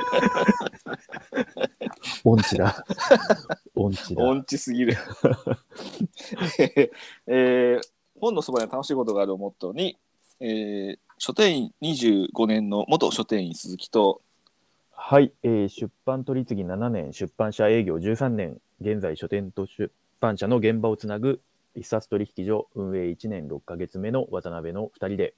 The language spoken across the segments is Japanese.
音痴だ。音痴だ。音痴すぎる。えー本のそばには楽しいことがあるをモットーに、えー書店員25年の元書店員鈴木と、はい、えー出版取り次ぎ7年、出版社営業13年、現在書店と出版社の現場をつなぐ一冊取引所運営1年6ヶ月目の渡辺の2人で、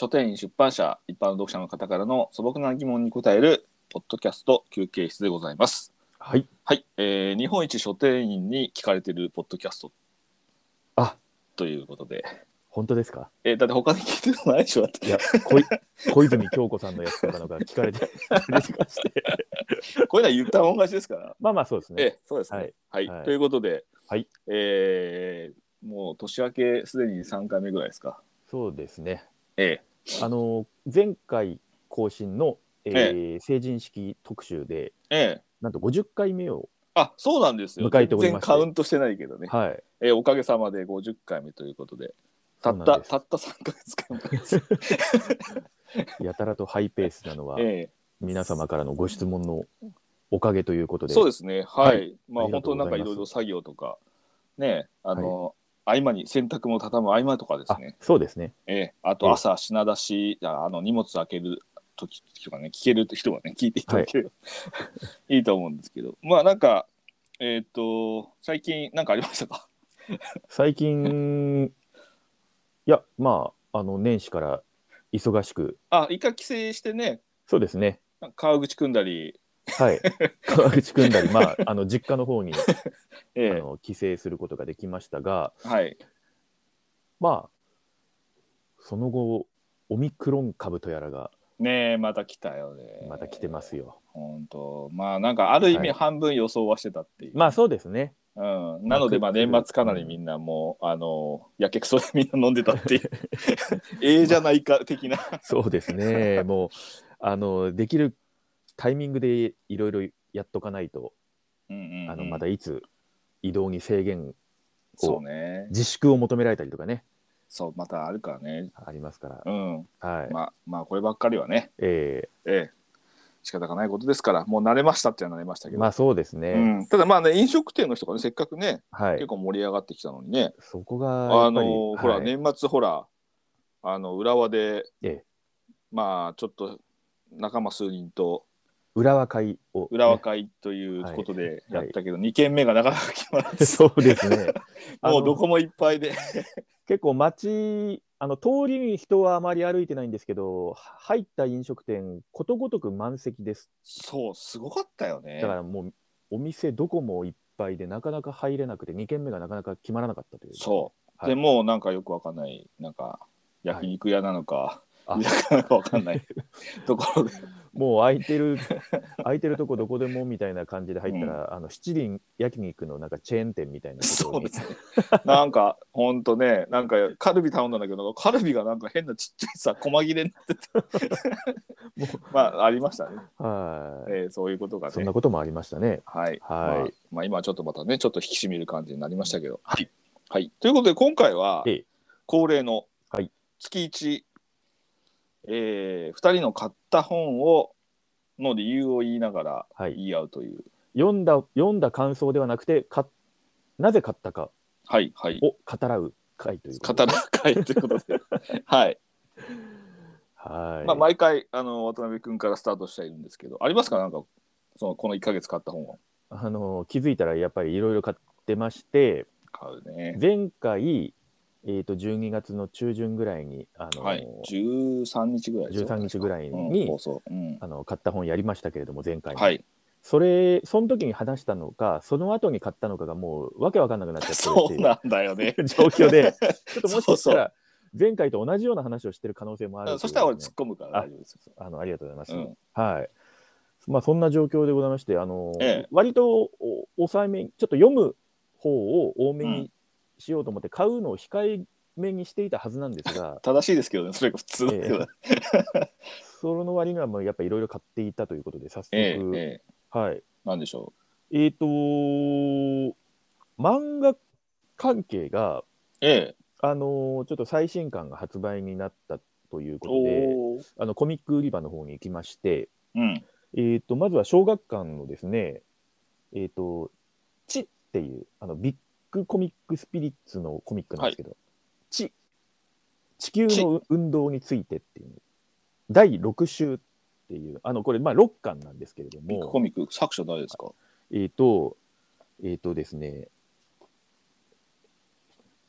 書店員出版社一般の読者の方からの素朴な疑問に答えるポッドキャスト休憩室でございます。はい、はい、えー日本一書店員に聞かれてるポッドキャストあということで、本当ですか？えーだって他に聞いてるのないでしょいや、小い小泉京子さんのやつとかのが聞かれて。こういうのは言ったもん勝ちですから。まあまあそうですね。ええ、そうですね。ははいい、はいということで、はいえーもう年明けすでに3回目ぐらいですか。そうですね。えあの、前回更新の、えー成人式特集で、え、ええ。なんと50回目を、あ、そうなんですよ。迎えており全然ましてカウントしてないけどね。はい、えーおかげさまで50回目ということで、たった、そうなんですたった3ヶ月間です。やたらとハイペースなのは、え皆様からのご質問のおかげということえ、で、そうですね。はい。はいまあ、ありが本当なんかとうございますいろいろ作業とか、ね、あの、合間に洗濯も畳む合間とかですあね。そうですね。ええ、あと朝品出し、ああの荷物開ける時とかね、聞ける人がね、聞いていただければ、い、いと思うんですけど、まあなんか、えっ、と、最近なんかありましたか？最近、いや、まあ、あの、年始から忙しく、あ、一回帰省してね、そうですね。川口組んだり、はい。川口組んだり、まあ、あの、実家の方に、ええ、あの帰省することができましたが、はい。まあ、その後、オミクロン株とやらがねえ、また来たよね。また来てますよ。本当まあなんかある意味はい半分予想はしてたっていう。まあ、そうですね。うん、なのでまあまあ年末かなりみんなもう、あのやけくそでみんな飲んでたっていう ええじゃないか的なそうですね。もう、あの、できるタイミングでいろいろやっとかないと、うんうんうん。あの、またいつ移動に制限、そうね。自粛を求められたりとかね、そうまたあるからね。ありますから。うん。はい。まあまあこればっかりはね。ええ。え仕方がないことですからもう慣れましたっては慣れましたけど、えまあ、そうですね。うん、ただまあね飲食店の人がねせっかくねはい。結。構盛り上がってきたのにね。そこがやあっぱり、のほらはい。年末ほらあの浦和で、ええ。まあちょっと仲間数人と浦和会を、浦和ね会ということではい。やったけど、2軒目がなかなか決まらずそうですね。もうどこもいっぱいで。結構街、あの通りに人はあまり歩いてないんですけど、入った飲食店、ことごとく満席です。そうすごかったよね。だからもう、お店どこもいっぱいで、なかなか入れなくて、2軒目がなかなか決まらなかったという。そう、はい。でもうなんかよくわかんないなんか焼肉屋なのか、あ居酒屋なのかわかんない。ところで。もう空いてる、空いてるとこどこでもみたいな感じで入ったら、あの七輪焼肉のなんかチェーン店みたいなそうですね。なんかほんとねなんかカルビ頼んだんだけどカルビがなんか変なちっちゃいさ細切れになってて。もまあありましたね、はい、えーそういうことがね。そんなこともありましたね。はい、はい。まあ、まあ今はちょっとまたねちょっと引き締める感じになりましたけど。はい、はい、ということで今回はええ。恒例のはい。月1、えー、2人の買った本をの理由を言いながらはい。言い合うという。読んだ読んだ感想ではなくてかなぜ買ったかはいはい。を語らう回ということ。で語る会ということで。はい、はい、まあ、毎回あの渡辺君からスタートしているんですけどありますか？なんかそのこの1か月買った本をあの気づいたらやっぱりいろいろ買ってまして買うね。前回、えー、と12月の中旬ぐらいにあの、はい。13日ぐらいですよ。13日ぐらいうんに、うん、あの買った本やりましたけれども前回、はい。それその時に話したのかその後に買ったのかがもうわけわかんなくなっちゃってるっていう。そうなんだよね。状況で。ちょっともしかしたら前回と同じような話をしてる可能性もあるというそしたら俺ね突っ込むから大丈夫ですよ。あのありがとうございます。うん。はい。まあそんな状況でございまして、あの、ええ。割とお抑えめに、ちょっと読む方を多めにしようと思って、買うのを控えめにしていたはずなんですが、正しいですけどね、それが普通だけど。その割にはもうやっぱいろいろ買っていたということで、早速、ええええはい。なんでしょえっ、と漫画関係が、う。ええ。あのちょっと最新刊が発売になったということで、あのコミック売り場の方に行きまして、うん。えっ、と、まずは小学館のですね、えっ、と、地っていう、あの、ビッグコミックスピリッツのコミックなんですけど、地、地球の運動についてっていう、第6週っていう、あの、これ、まあ、6巻なんですけれどビッグも、コミック、作者誰ですか？えっ、と、えっ、とですね、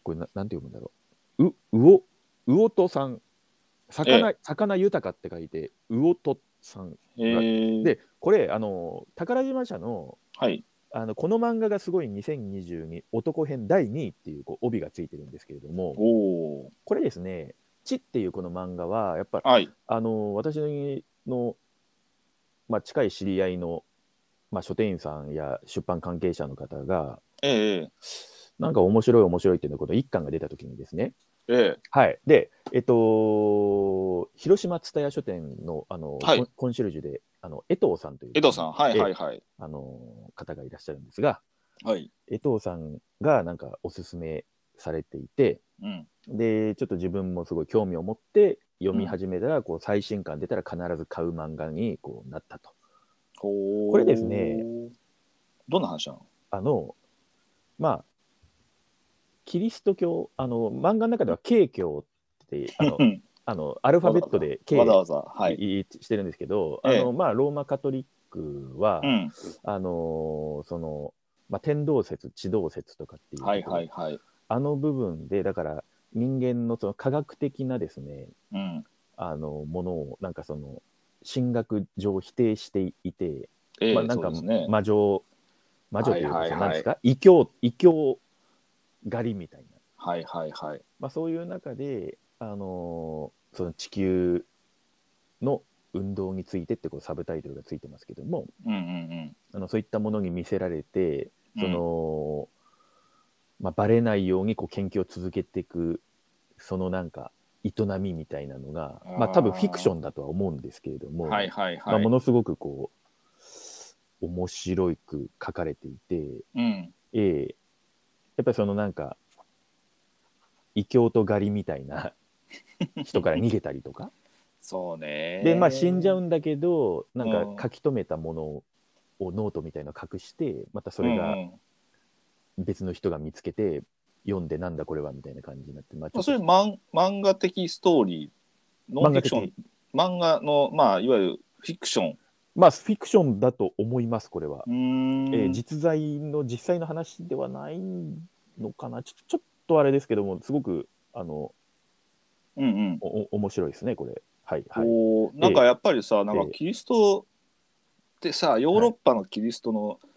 これな、なんて読むんだろう。う、うお、うおとさん。魚、魚豊かって書いて、うおとさん。へえ。で、これ、あの、宝島社の、はい。あのこの漫画がすごい2022男編第2位っていうこう帯がついてるんですけれども。これですね、地っていうこの漫画は、やっぱはい。あの私の、まあ、近い知り合いの、まあ、書店員さんや出版関係者の方が、ええなんか面白い面白いっていうのこの一巻が出た時にですね、ええはい。で、えっと、広島蔦屋書店のあの、はいコンシェルジュで、あの江藤さんという江藤さん、はいはいえはい。あの方がいらっしゃるんですが、はい。江藤さんがなんかおすすめされていて、うん。で、ちょっと自分もすごい興味を持って読み始めたら、こう最新刊出たら必ず買う漫画にこうなったと。ここれですね。どんな話なの？あの、まあ、キリスト教、あの、漫画の中では慶教って、あのう、んあのアルファベットで慶わざわざ。はい。いしてるんですけど、ええあの、まあ、ローマカトリックは、うん。あの、その、まあ、天動説、地動説とかっていうはいはいはい。あの部分で、だから人間のその科学的なですね、うん。あのものをなんかその神学上否定していて、ええまあ、なんか。魔女、魔女というか、はいはいはいなんですか異教異教狩りみたいな、はいはいはい。まあ、そういう中で、あのーその地球の運動についてってこうサブタイトルがついてますけどもうんうんあのそういったものに見せられてうん。その、まあ、バレないようにこう研究を続けていくそのなんか営みみたいなのがまあ多分フィクションだとは思うんですけれども、うん、はいはいまあ、はい。ものすごくこう面白く書かれていて、うん。ええやっぱりそのなんか異教と狩りみたいな 人から逃げたりとか。そうね。でまあ死んじゃうんだけどなんうん。か書き留めたものをノートみたいなの隠してまたそれが別の人が見つけて読んでなんだこれはみたいな感じになって、まあ、それ漫漫画的ストーリー、ノンフィクション、漫画の、まあ、いわゆるフィクション。まあフィクションだと思いますこれは、えー実在の実際の話ではないのかな？ちょちょっとあれですけどもすごくあのうんうん。おお面白いですねこれ。はいはい。こうなんかやっぱりさ、なんかええキリストってさ、ヨーロッパのキリストの、っ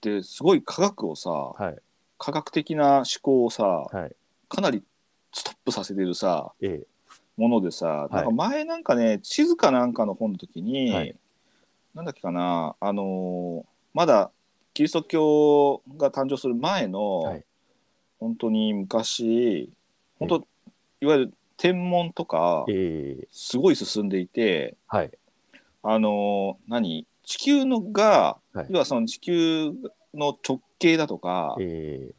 てすごい科学をさ、はい。科学的な思考をさ、はい。かなりストップさせてるさ、えものでさ、いなんか前なんかね、地図かなんかの本の時に、はいなんだっけかな、あのーまだキリスト教が誕生する前の、はい。本当に昔、本当、いわゆる天文とかえ、ええ。すごい進んでいて、はい。あのー何？地球のが、はい。要はその地球の直径だとか、ええ。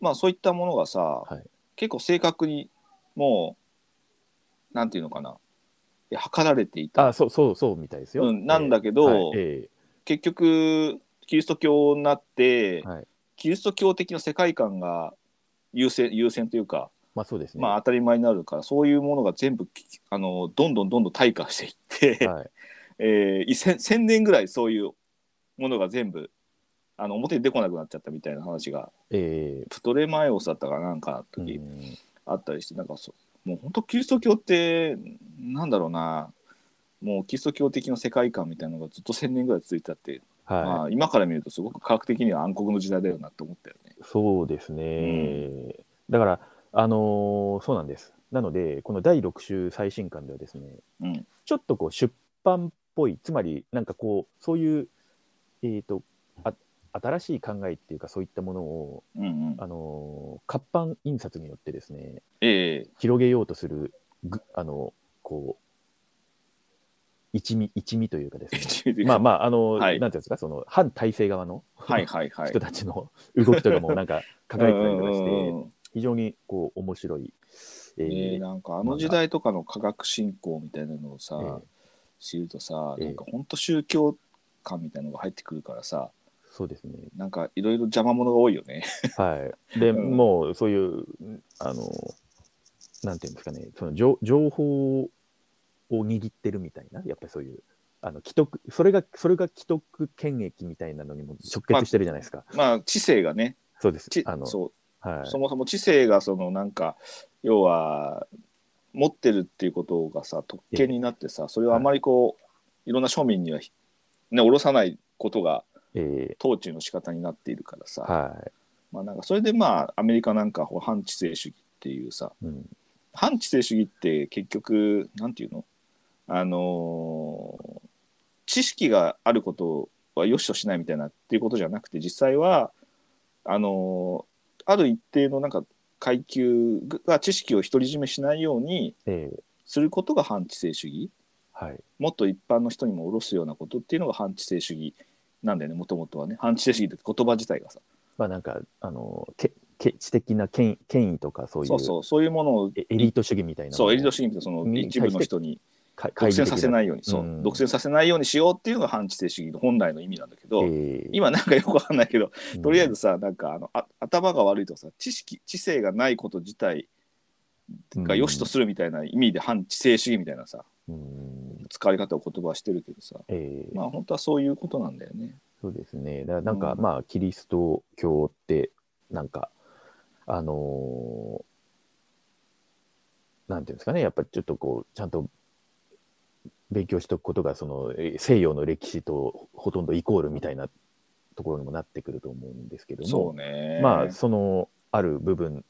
まあそういったものがさ、はい。結構正確にもうなんていうのかな測られていた。あそうそうそうみたいですよ、うんなんだけどはいえ結局キリスト教になって、えはい。キリスト教的な世界観が優先優先というか、まあそうですね、まあ当たり前になるからそういうものが全部きあのどんどんどんどん退化していって、はい、えー、1000 1000年ぐらいそういうものが全部あの表に出てこなくなっちゃったみたいな話がえプトレマイオスだったかなんかの時、あったりしてなんかそもう本当キリスト教ってなんだろうな。もうキリスト教的な世界観みたいなのがずっと1,000年ぐらい続いてたって、はい、まあ、今から見るとすごく科学的には暗黒の時代だよなって思ったよね。そうですね、だからあのーそうなんです。なのでこの第6週最新刊ではですねうん、ちょっとこう出版っぽいつまりなんかこうそういうえっ、とあ新しい考えっていうかそういったものを、うん、うん。あのー活版印刷によってですねええ広げようとするぐあのこう一味一味というかですねまあまあ、あの、はいなんていうんですか、その反体制側のはいはいはい。人たちの 動きとかもなんか書かれてたりとかして、ん非常にこう面白い。ええーーなんかあの時代とかの科学振興みたいなのをさ、えー知るとさ、ええなんか本当宗教感みたいのが入ってくるからさそうですね。なんかいろいろ邪魔者が多いよね。はい。で、うんもうそういう、あの、なんていうんですかね、その情情報を握ってるみたいな、やっぱりそういう、あの既得それが、それが既得権益みたいなのにも直結してるじゃないですか。まあ知性がねそうですち。あの、そうはい。そもそも知性がそのなんか要は持ってるっていうことがさ特権になってさそれをあまりこう、い、ろんな庶民にはひね下ろさないことがえ統治の仕方になっているからさ、ーはい。まあなんかそれでまあアメリカなんか反知性主義っていうさ。うん。反知性主義って結局なんていうの？あのー知識があることは良しとしないみたいなっていうことじゃなくて実際はあのーある一定のなんか階級が知識を独り占めしないようにえーすることが反知性主義。はい。もっと一般の人にも下ろすようなことっていうのが反知性主義なんだよねもともとはね。反知性主義って言葉自体がさ。まあなんか、あの、けけ知的な権権威とかそういうそうそう。そういうものをエエリート主義みたいなそうエリート主主義ってそのに一部の人に義独占させないように。そう、うん。独占させないようにしようっていうのが反知性主義の本来の意味なんだけど、えー。今なんかよくわかんないけどうん。とりあえずさなんかあのあ頭が悪いとかさ知識知性がないこと自体が良しとするみたいな意味で反知性主義みたいなさうん使われ方を言葉はしてるけどさえーまあ本当はそういうことなんだよね。そうですね。だからなんか、うんまあ、キリスト教って、なんか、あのーなんていうんですかね、やっぱりちょっとこう、ちゃんと勉強しておくことが、その、えー西洋の歴史とほとんどイコールみたいなところにもなってくると思うんですけども、そうね。まあ、その、ある部分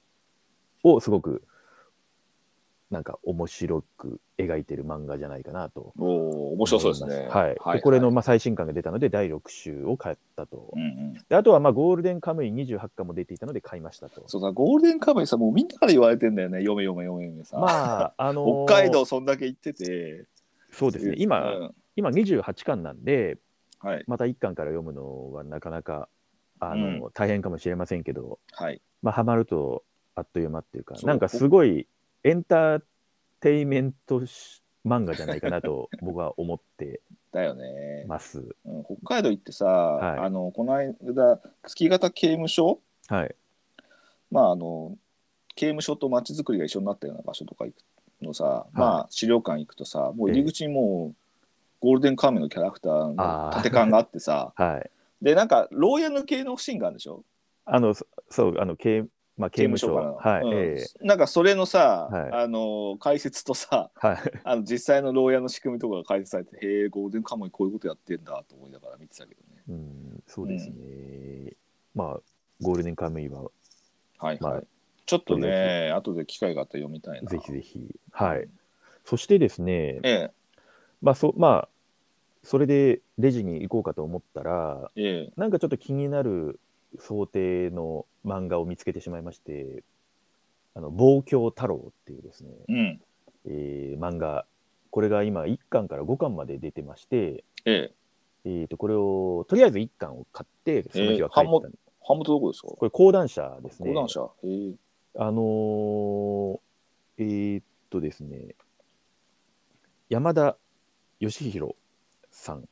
をすごく、なんか面白く描いてる漫画じゃないかなとおお面白そうですね。はい。でこれの、まあ、最新刊が出たので、第6週を買ったと。うんうん、であとは、まあ、ゴールデンカムイ28巻も出ていたので買いましたと。そうさゴールデンカムイさもうみんなから言われてんだよね読め読め読め読めさ、まあ、あのー北海道そんだけ行っててそうですね。今、うん今28巻なんで、はいまた1巻から読むのはなかなか、あのう大変かもしれませんけど、はいまあ、ハマるとあっという間っていうか、なんかすごいエンターテイメントし漫画じゃないかなと僕は思ってだよね、ます。うん北海道行ってさ、い。あのこの間月形刑務所？はい。まああの刑務所と町づくりが一緒になったような場所とか行くのさ、まあ資料館行くとさもう入り口にもう、ゴールデンカムイのキャラクターの縦感があってさ。はい。でなんか牢屋抜けのシーンがあるでしょ？あの、そそう、あの、刑,、まあ、刑務所。からはい。うんええなんかそれのさ、はいあの解説とさはい。あの実際の牢屋の仕組みとかが解説されてへえゴールデンカムイこういうことやってんだと思いながら見てたけどねうん、そうですね。まあ、ゴールデンカムイは、はいはい、まあちょっとね後で機会があったら読みたいなぜひぜひ。はい。そしてですね、えまあ、そ、まあ、それでレジに行こうかと思ったら、えええなんかちょっと気になる想定の漫画を見つけてしまいまして、あの、望郷太郎っていうですね、うん。えー漫画、これが今1巻から5巻まで出てまして、ええ。えー、とこれをとりあえず1巻を買って、その日は帰ったの、版元どこですか？これ講談社ですね。講談社。へえ。あのーえーっとですね、山田義弘さん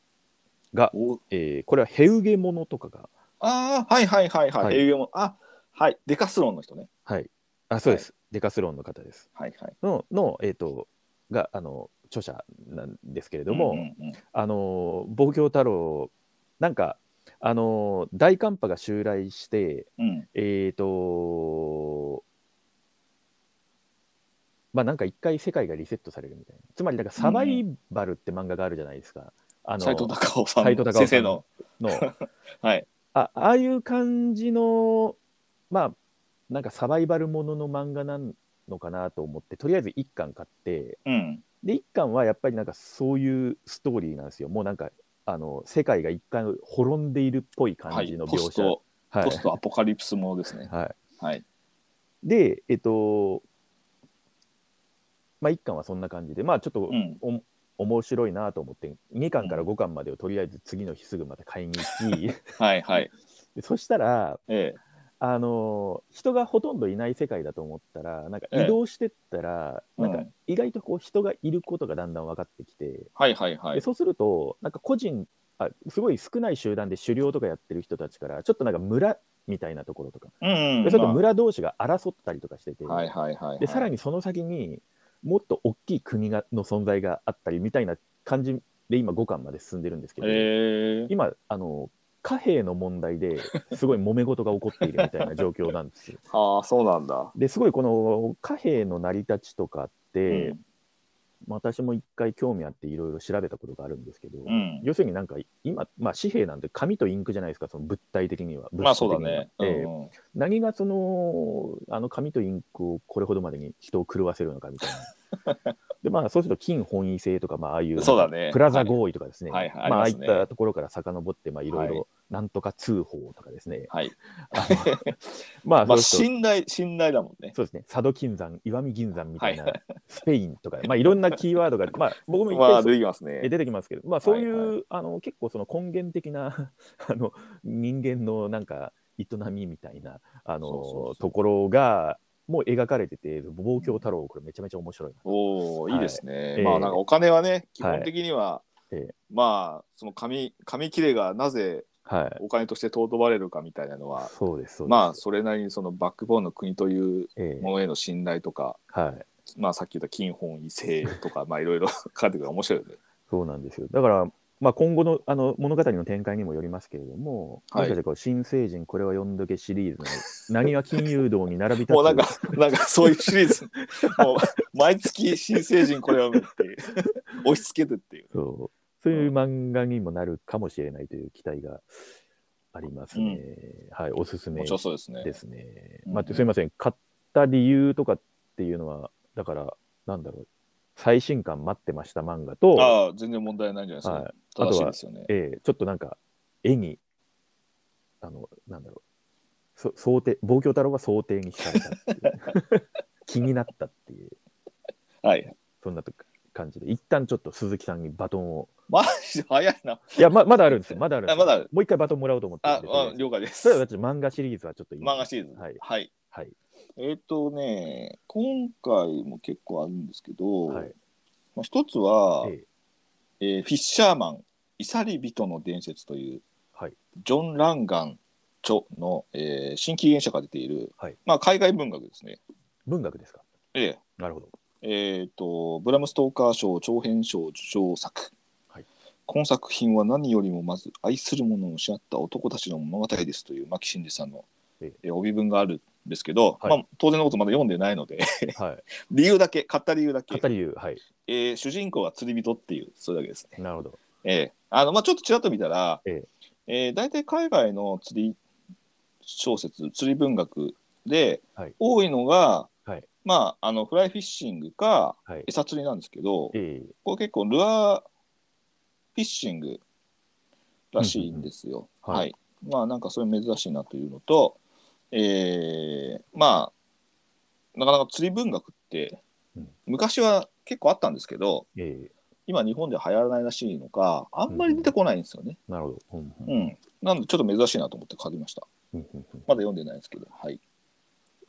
が、お。えーこれはヘウゲモノとかが、ああはいはいはいはい、はい。営業もあはい。デカスロンの人ね。はい、あ、そうです、デカスロンの方です。はいはい。の、のえーっと、が、あの、著者なんですけれども、うんうんうん。あのー、望郷太郎、なんか、あのー大寒波が襲来して、うん。えーとまあなんか一回世界がリセットされるみたいな。つまりなんかサバイバルって漫画があるじゃないですか。あの斎藤隆夫さん斎藤隆夫さん先生の。の。はいあああいう感じのまあなんかサバイバルものの漫画なのかなと思ってとりあえず一巻買ってうん。で一巻はやっぱりなんかそういうストーリーなんですよ。もうなんかあの世界が一回滅んでいるっぽいはい感じの描写、トはい。ポストアポカリプスものですね。はい、はい。で、えっと、まあ、1巻はそんな感じで、まあ、ちょっとうん。お、面白いなと思って、2巻から5巻までをとりあえず次の日すぐまた買いに行き、はいはい。で そしたら、ええ。あの人がほとんどいない世界だと思ったらなんかええ。移動してったら、なんかうん。意外とこう人がいることがだんだん分かってきて、はいはいはい。でそうするとなんか個人あすごい少ない集団で狩猟とかやってる人たちからちょっとなんか村みたいなところとか、うん、でそれとま村同士が争ったりとかしてて、あはいはいはい、はい。でさらにその先にもっと大きい国がの存在があったりみたいな感じで今5巻まで進んでるんですけど、えー、今あの貨幣の問題ですごい揉め事が起こっているみたいな状況なんですよ。ああ、そうなんだ。ですごいこの貨幣の成り立ちとかって、うんまあ私も一回興味あっていろいろ調べたことがあるんですけど、うん。要するになんか今、まあ、紙幣なんて紙とインクじゃないですかその物体的には。物質ね。的にはええうんうん何がそのあの紙とインクをこれほどまでに人を狂わせるのかみたいな。でまあそうすると金本位制とか、まあ、ああいうそうだねプラザ合意とかですね、はいはいまあ、ああいったところから遡ってまあいろいろなんとか通報とかですね、はい。まあまあ、信頼、信頼だもんね。そうですね佐渡金山石見銀山みたいな、はいスペインとか、まあ、いろんなキーワードが、まあ、僕も一まあ、出てきますね。え出てきますけど、まあ、そういう、はいあの結構その根源的な あの人間のなんか営みみたいなあのところがもう描かれてて、望郷太郎、これめちゃめちゃ面白いな。おお、はいいいですね。ええまあ、なんかお金はね、基はい本的には、ええまあ、その紙、紙切れがなぜはい、お金として尊ばれるかみたいなのは、そうです、そうです。まあ、それなりにそのバックボーンの国というええものへの信頼とか、はい、まあ、さっき言った金本位制とか、まあ、いろいろ書かれてくる面白いよね。そうなんですよ。だから、まあ、今後のあの物語の展開にもよりますけれども、はいもしか新成人これは読んどけシリーズのなにわ金融道に並び立つ？もうなんか、なんかそういうシリーズ、もう毎月新成人これを見って押し付けるっていう。そうそういう漫画にもなるかもしれないという期待がありますね。はい、おすすめですね。ですね。うんまあ、すみません、買った理由とかっていうのは、だから、なんだろう、最新刊待ってました漫画と、ああ、全然問題ないんじゃないですか。はい正しいですよね。ええちょっとなんか、絵に、あの、なんだろう、そ想定、望郷太郎が想定に惹かれたっていう 気になったっていう、はい。そんなと感じで、一旦ちょっと鈴木さんにバトンを、マジで早いな。いや、ままだあるんですよ、まだあるんですよあまだあるもう一回バトンもらおうと思ってるあんあえあず了解です。それは漫画シリーズはちょっといい漫画シリーズ。はい。はい。はい。えっ、とね、今回も結構あるんですけど、はい。まあ、一つは、えええーフィッシャーマン、イサリ人の伝説という、はい。ジョン・ランガン著の、えー新紀元社が出ている、はいまあ、海外文学ですね。文学ですか？ええなるほど。えー、とブラム・ストーカー賞長編賞受賞作、はいこの作品は何よりもまず愛する者を失った男たちの物語ですという牧真司さんの、ええー帯文があるんですけど、はいまあ、当然のことまだ読んでないのではい。理由だけ買った理由だけ、語り言う、はい。えー主人公は釣り人っていうそれだけですね。なるほど。ええあのまあ、ちょっとちらっと見たら、ええー大体海外の釣り小説釣り文学で、はい多いのが、はいまあ、あのフライフィッシングかはい。餌釣りなんですけど、ええこれ結構ルアーフィッシングらしいんですよ。うんうんうんはい。まあなんかそれ珍しいなというのと、えーまあなかなか釣り文学ってうん昔は結構あったんですけど、ええ今日本では流行らないらしいのか、あんまり出てこないんですよね。なるほど。うんううんん。なんでちょっと珍しいなと思って書きました。まだ読んでないですけど、はい。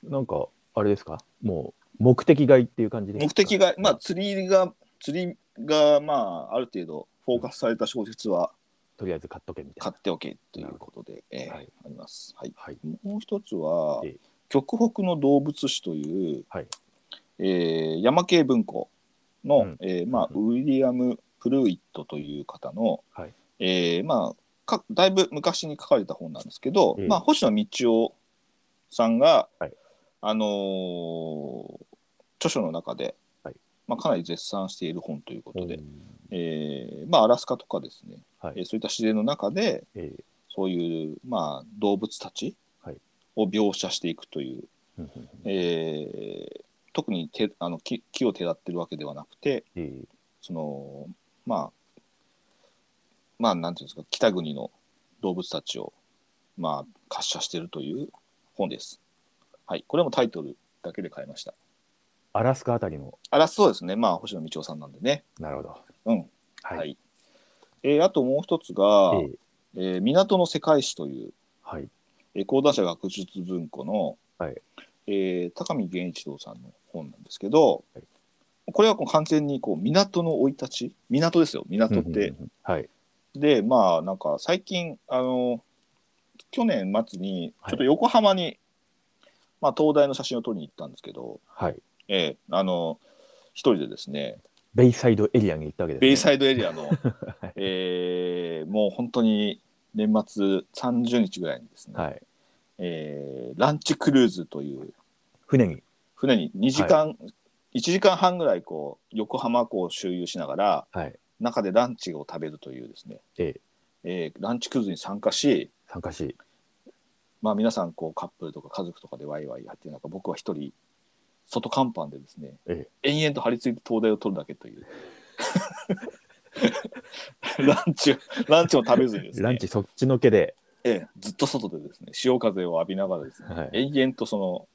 うんなんか、あれですか？もう、目的買いっていう感じで目的が、まあ釣りが、釣りがまあある程度フォーカスされた小説はとりあえず買っとけみたいな。買っておけということで、えーはい。あります。はい。はい。もう一つは、ええ。極北の動物史という、はい。えー山系文庫の、うん。えーまあ、うウィリアム・プルーイットという方の、はい。えーまあ、かだいぶ昔に書かれた本なんですけど、ええ。まあ、星野道夫さんが、はいあのー著書の中で、はい。まあ、かなり絶賛している本ということで、うん。えーまあ、アラスカとかですね、はい。えーそういった自然の中で、ええ。そういう、まあ、動物たちはい。を描写していくという、うんうんうん。えー特に手あの木木を手立ってるわけではなくてええ。そのまあまあなんていうんですか北国の動物たちをまあ滑車しているという本です。はい、これもタイトルだけで買いました。アラスカあたりの、あらそうですねまあ星野道夫さんなんでね。なるほど。うんは。はいいえーあともう一つが、えええー港の世界史という、はい。ええー講談社学術文庫の、はいえー高見源一郎さんの本なんですけど、はいこれはこう完全にこう港の生い立ち？港ですよ港って。うんうんうんはい。でまあなんか最近あの去年末にはいちょっと横浜に、まあ、東大の写真を撮りに行ったんですけど、はい。ええあの一人でですねベイサイドエリアに行ったわけです、ね。ベイサイドエリアの、はいえーもう本当に年末30日ぐらいにですね、はい。えーランチクルーズという船に。船に2時間、1時間半ぐらいこう横浜港を周遊しながらはい。中でランチを食べるというですね、えええーランチクルーズに参加し参加し。まあ皆さんこうカップルとか家族とかでワイワイやってる中僕は一人外甲板でですね、え延々と張り付いて灯台を取るだけという。ランチをランチを食べずにですね。ランチそっちのけで。ええ、ずっと外でですね潮風を浴びながらですね、はい。延々とその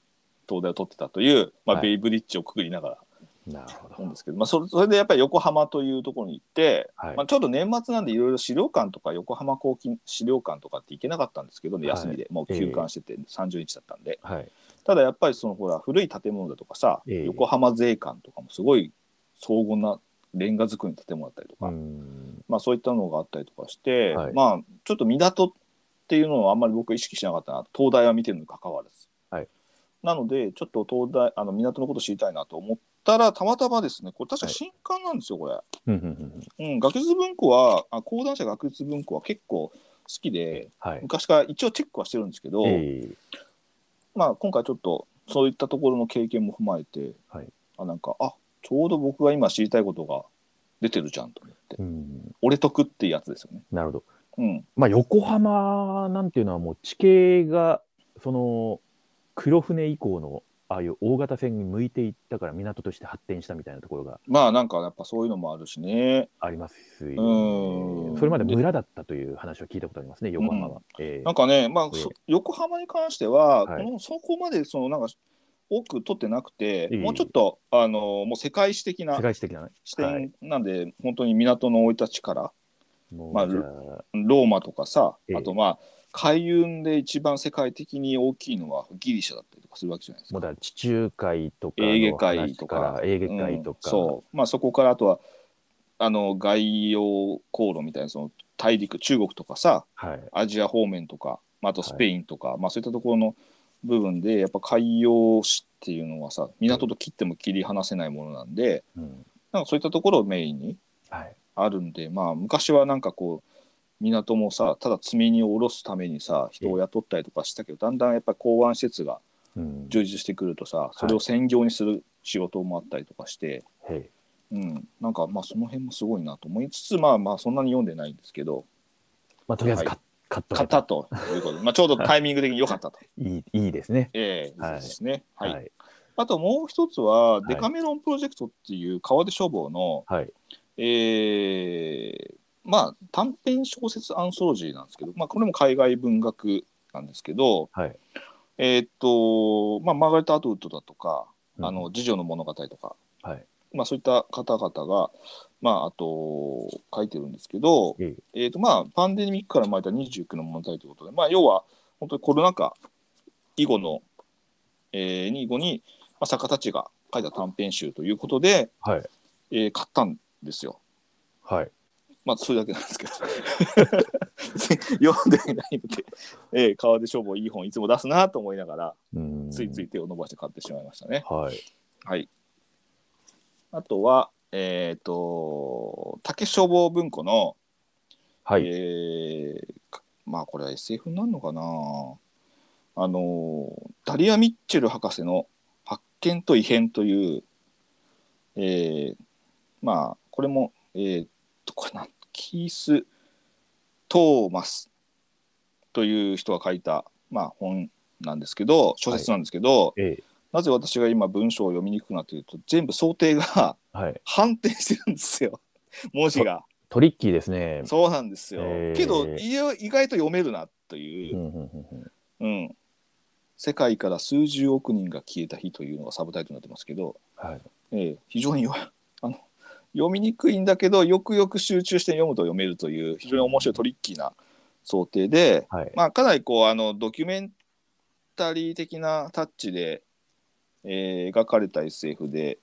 灯台を取ってたという、まあはい。ベイブリッジをくぐりながらなるほど。なんですけど、まあ、それそれでやっぱり横浜というところに行って、はい。まあ、ちょうど年末なんでいろいろ資料館とか横浜港近資料館とかって行けなかったんですけどねはい。休みで、もう休館してて30日だったんで、はい。ただやっぱりそのほら古い建物だとかさ、ええ。横浜税関とかもすごい荘厳なレンガ造りの建物だったりとか、うん。まあ、そういったのがあったりとかして、はい。まあちょっと港っていうのをあんまり僕は意識しなかったな東大は見てるにかかわらず、はい。なのでちょっと東大あの港のこと知りたいなと思ったらたまたまですねこれ確かはい新刊なんですよこれ、うんうんうんうん、学術文庫はあ講談社学術文庫は結構好きではい。昔から一応チェックはしてるんですけど、ええまあ今回ちょっとそういったところの経験も踏まえて、はいあなんかあちょうど僕が今知りたいことが出てるじゃんと思って、うん。俺得っていうやつですよね。なるほど。うん、まあ、横浜なんていうのはもう地形が、その、黒船以降の、ああいう大型船に向いていったから港として発展したみたいなところがまあなんかやっぱそういうのもあるしね。ありますようんね。それまで村だったという話を聞いたことありますね、横浜は。ええなんかね、まあ、え横浜に関しては、はいこのそこまでそのなんか多く取ってなくて、ええもうちょっとあのもう世界史的な世界史的なね。視はい点なんで、本当に港の生い立ちからまあローマとかさ、ええあとまあ海運で一番世界的に大きいのはギリシャだったかするわけじゃないですか。もうだから地中海とかエーゲの海と話かエーゲ海とか、うん。そう、まあそこからあとはあの外洋航路みたいなその大陸中国とかさ、はい、アジア方面とか、まあ、あとスペインとか、まあそういったところの部分でやっぱ海洋史っていうのはさ港と切っても切り離せないものなんでうん。なんかそういったところをメインにはい、あるんでまあ昔はなんかこう港もさただ積み荷を下ろすためにさ人を雇ったりとかしたけどだんだんやっぱ港湾施設がうん、充実してくるとさそれを専業にする仕事もあったりとかして、へいうん、なんかまあその辺もすごいなと思いつつまあまあそんなに読んでないんですけどまあ、とりあえずはカ,、カット買ったということで、まあ、ちょうどタイミング的に良かったと。いいいいですね。ええはいですね。はい。はい。あともう一つは、いデカメロンプロジェクトっていう川出書房の、はい。えーまあ短編小説アンソロジーなんですけど、まあこれも海外文学なんですけど、はい。えーっと、まあマーガレット・アトウッドだとか、うんあの、次女の物語とか、はい。まあそういった方々が、まああと書いてるんですけど、えええーっとまあパンデミックから生まれた29の物語ということで、まあ要は本当にコロナ禍以後の、えー、に後に、まあ、作家たちが書いた短編集ということで、はい。えー買ったんですよ。はい。まあ、それだけなんですけど。読んでいないので、えー、川出消防いい本いつも出すなと思いながら、うんついつい手を伸ばして買ってしまいましたね。はい。はい。あとは、えっ、と、竹消防文庫の、はい。えーかまあ、これは SF になるのかなあの、ダリア・ミッチェル博士の発見と異変という、えーまあ、これも、えーっと、これな？ん、キース・トーマスという人が書いた、まあ、本なんですけど、小説なんですけど、ええなぜ私が今文章を読みにくくなっていると、全部想定がはい。反転してるんですよ、文字が。トリッキーですね。そうなんですよ。えーけど意外と読めるなとういう、んうんうんうん世界から数十億人が消えた日というのがサブタイトルになってますけど、うんはい。えー非常によあの読みにくいんだけどよくよく集中して読むと読めるという非常に面白いトリッキーな想定で、はい。まあ、かなりこうあのドキュメンタリー的なタッチで、えー描かれた SF で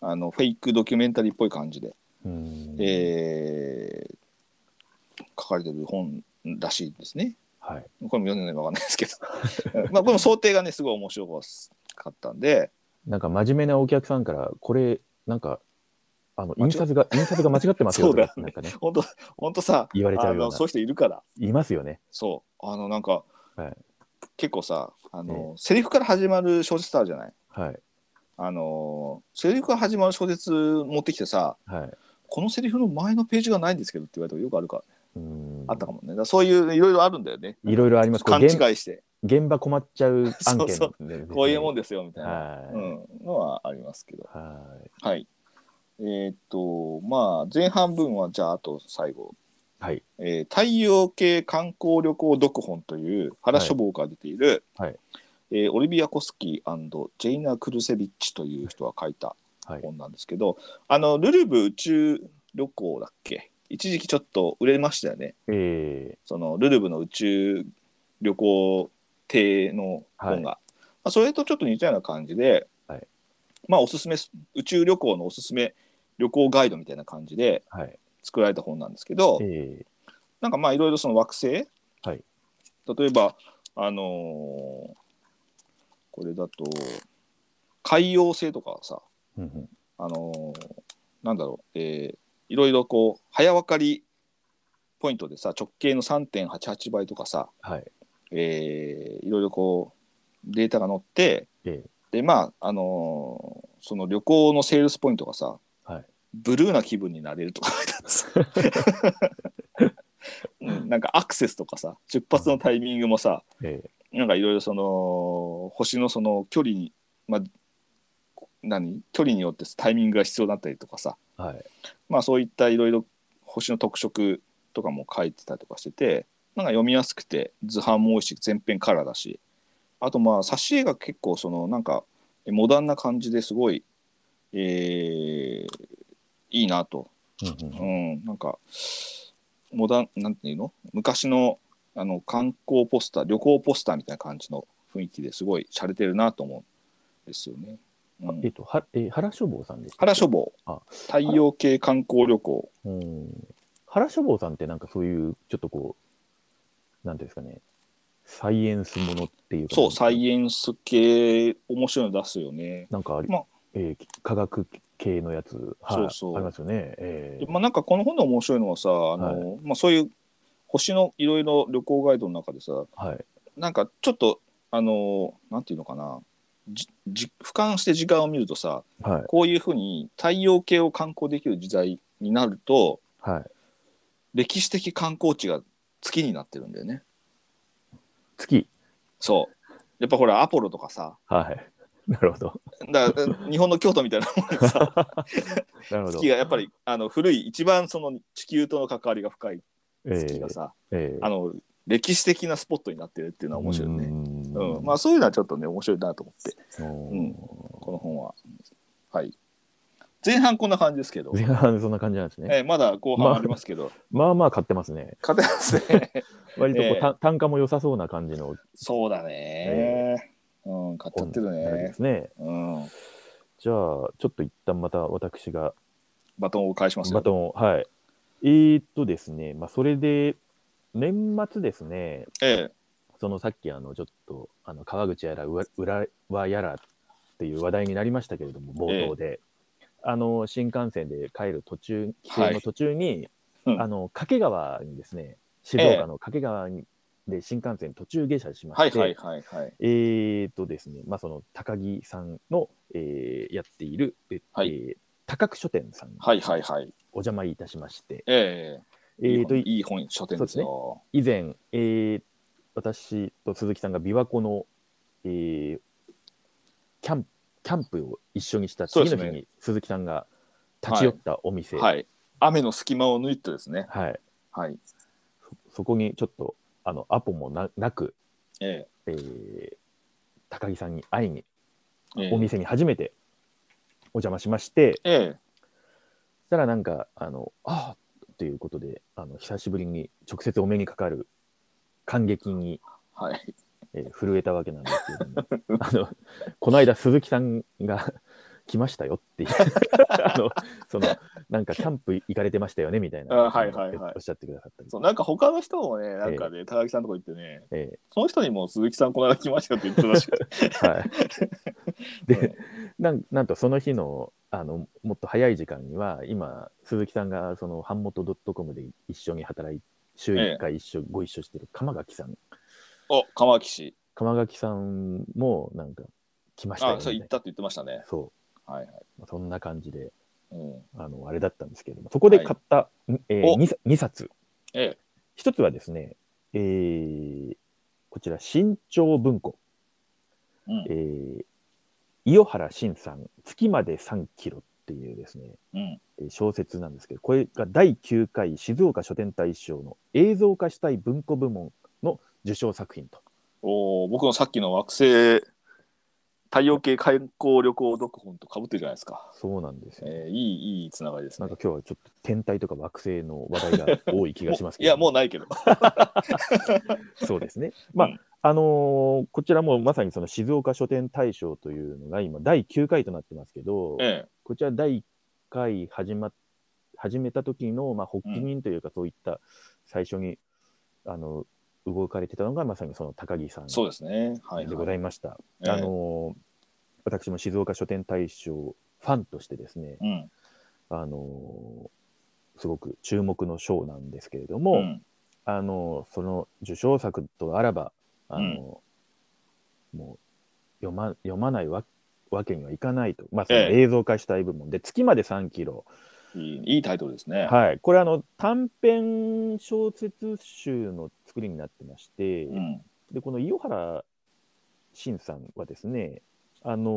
あのフェイクドキュメンタリーっぽい感じで、うんえー書かれてる本らしいですね。はい。これも読んでないかわかんないですけど まあこの想定がねすごい面白かったんでなんか真面目なお客さんから、これ、なんか、あの、印刷が、印刷が間違ってますよとか、そうだよね。なんかね、本当本当さ言われちゃうような。あのそういう人いるから。いますよね。そう。あのなんか、はい。結構さあの、セリフから始まる小説あるじゃない？はい。あのセリフから始まる小説持ってきてさはい。このセリフの前のページがないんですけどって言われたらよくあるから、うん。あったかもね。だからそういういろいろあるんだよね。いろいろあります。こ勘違いして。現場困っちゃう案件そうででこういうもんですよみたいな、はい。うん、のはありますけど。はい。はいえーっとまあ前半分はじゃああと最後。はい。えー太陽系観光旅行読本という原書房から出ている、はい。えーオリビア・コスキージェイナ・クルセビッチという人が書いたはい。本なんですけど、あのルルブ宇宙旅行だっけ？一時期ちょっと売れましたよね。えそのルルブの宇宙旅行艇の本が、まあ、それとちょっと似たような感じで、はい。まあおすすめ宇宙旅行のおすすめ旅行ガイドみたいな感じでー、はい。作られた本なんですけど、えなんかまあいろいろその惑星、はい例えばあのーこれだと海洋星とかはさーうんうんあのーなんだろう、えーいろいろこう早分かりポイントでさ直径の3.88倍とかさ、はい。えーいろいろこうデータが載ってえでまああのーその旅行のセールスポイントがさはい。ブルーな気分になれるとか書いてあってさ うんなんかアクセスとかさ出発のタイミングもさえなんかいろいろその星のその距離にまあ何？距離によってタイミングが必要だったりとかさ。ーはい。まあそういったいろいろ星の特色とかも書いてたりとかしててなんか読みやすくて図版も多いし全編カラーだし。あとまあ挿絵が結構そのなんかモダンな感じですごい、えーいいなと、うんうんうん、なんかモダンなんていうの？昔のあの観光ポスター旅行ポスターみたいな感じの雰囲気ですごい洒落てるなと思うんですよね。うん。えっと、はえー原書房さんでした原書房。あ。太陽系観光旅行。うん。原書房さんってなんかそういう、ちょっとこう、なんていうんですかね、サイエンスものっていうか、そうサイエンス系面白いの出すよね。なんかあり、まあ。えー科学系のやつ、はい、そうそうありますよね。えーでまあ、なんかこの本の面白いのはさあの、まあ、そういう星のいろいろ旅行ガイドの中でさはい。なんかちょっとあのなんていうのかなじじ俯瞰して時間を見るとさはい。こういうふうに太陽系を観光できる時代になるとはい。歴史的観光地が月になってるんだよね。月。そうやっぱほらアポロとかさはい。なるほど。だから日本の京都みたいなもんでさ。なるほど。月がやっぱりあの古い一番その地球との関わりが深いえー月がさ、えーあの歴史的なスポットになってるっていうのは面白いね。うん。うん、まあそういうのはちょっとね面白いなと思って。う。ん。この本は。はい。前半こんな感じですけど、前半そんな感じなんですね。えーまだ後半ありますけど、まあまあ買ってますね。勝てますね。割とこう、ええ。た単価も良さそうな感じの。そうだね、うん買っちゃってるね。ね。うん。じゃあ、ちょっと一旦また私がバトンを返しますよ。バトンを、はい。えー、っとですね、まあ、それで、年末ですね、ええ。そのさっきあのちょっとあの川口やら浦和やらっていう話題になりましたけれども冒頭で、あの新幹線で帰る途中帰省の途中に、うん。あの掛川にですね静岡の掛川にで新幹線途中下車しまして、はいはいはいはい。えー、とですね、まあ、その高木さんの、えーやっている、えはい。えー高久書店さんにはいはいはい。お邪魔いたしまして、えええー、といい本いい本書店ですよ。以前、えー私と鈴木さんが琵琶湖の、えーキャンプキャンプを一緒にした次のそうですね。日に鈴木さんが立ち寄ったお店、はい。雨の隙間を縫いってですね。はい。はい。そこにちょっとあのアポもななく、ええ。ー高木さんに会いにええ。えお店に初めてお邪魔しまして、ええ。そしたらなんか、あの、ああということで、あの、久しぶりに直接お目にかかる感激に、はい。えー震えたわけなんですけれどもあのこの間鈴木さんが来ましたよっていう。あのそのなんかキャンプ行かれてましたよねみたいな。あはいはいはい。おっしゃってくださったりそうなんか他の人もね、なんかね、高木さんのとこ行ってね、えその人にも鈴木さんこの間来ましたよって言ってたらし。くて。ーはい、でなんなんとその日のあのもっと早い時間には今鈴木さんがその版元 .com で一緒に働い週1回一緒、ご一緒してる鎌垣さん。お、釜脇氏。鎌垣さんもなんか来ましたよあ、ねそう言ったって言ってましたね。そはいはい。うそんな感じでうん、あのあれだったんですけれどもそこで買った、んえーお。2, 2冊。ええ。一つはですね、えーこちら新潮文庫、うん。えー伊予原慎さん「月まで3キロ」っていうですねうん。えー小説なんですけどこれが第9回静岡書店大賞の映像化したい文庫部門の受賞作品と。おー僕のさっきの惑星太陽系観光旅行読本とかぶってるじゃないですか。そうなんですよ、えー、いい、いいつながりですねなんか。今日はちょっと天体とか惑星の話題が多い気がしますけどいや、もうないけど。そうですね。まあ、うんあのーこちらもまさにその静岡書店大賞というのが今第9回となってますけど、ええ。こちら第1回始ま始めた時の、まあ、発起人というか、そういった最初にあの動かれてたのがまさにその高木さんそうですね。はい、でございました。ええあのー私も静岡書店大賞ファンとしてですね、うん。あのーすごく注目の賞なんですけれども、うん。あのその受賞作とあらばあの、もう読ま読まないわわけにはいかないと、まあ、そのええ映像化したい部門で、月まで3キロ、いいいいタイトルですね。はい、これあの短編小説集の作りになってまして、うん。でこの伊予原慎さんはですね、あの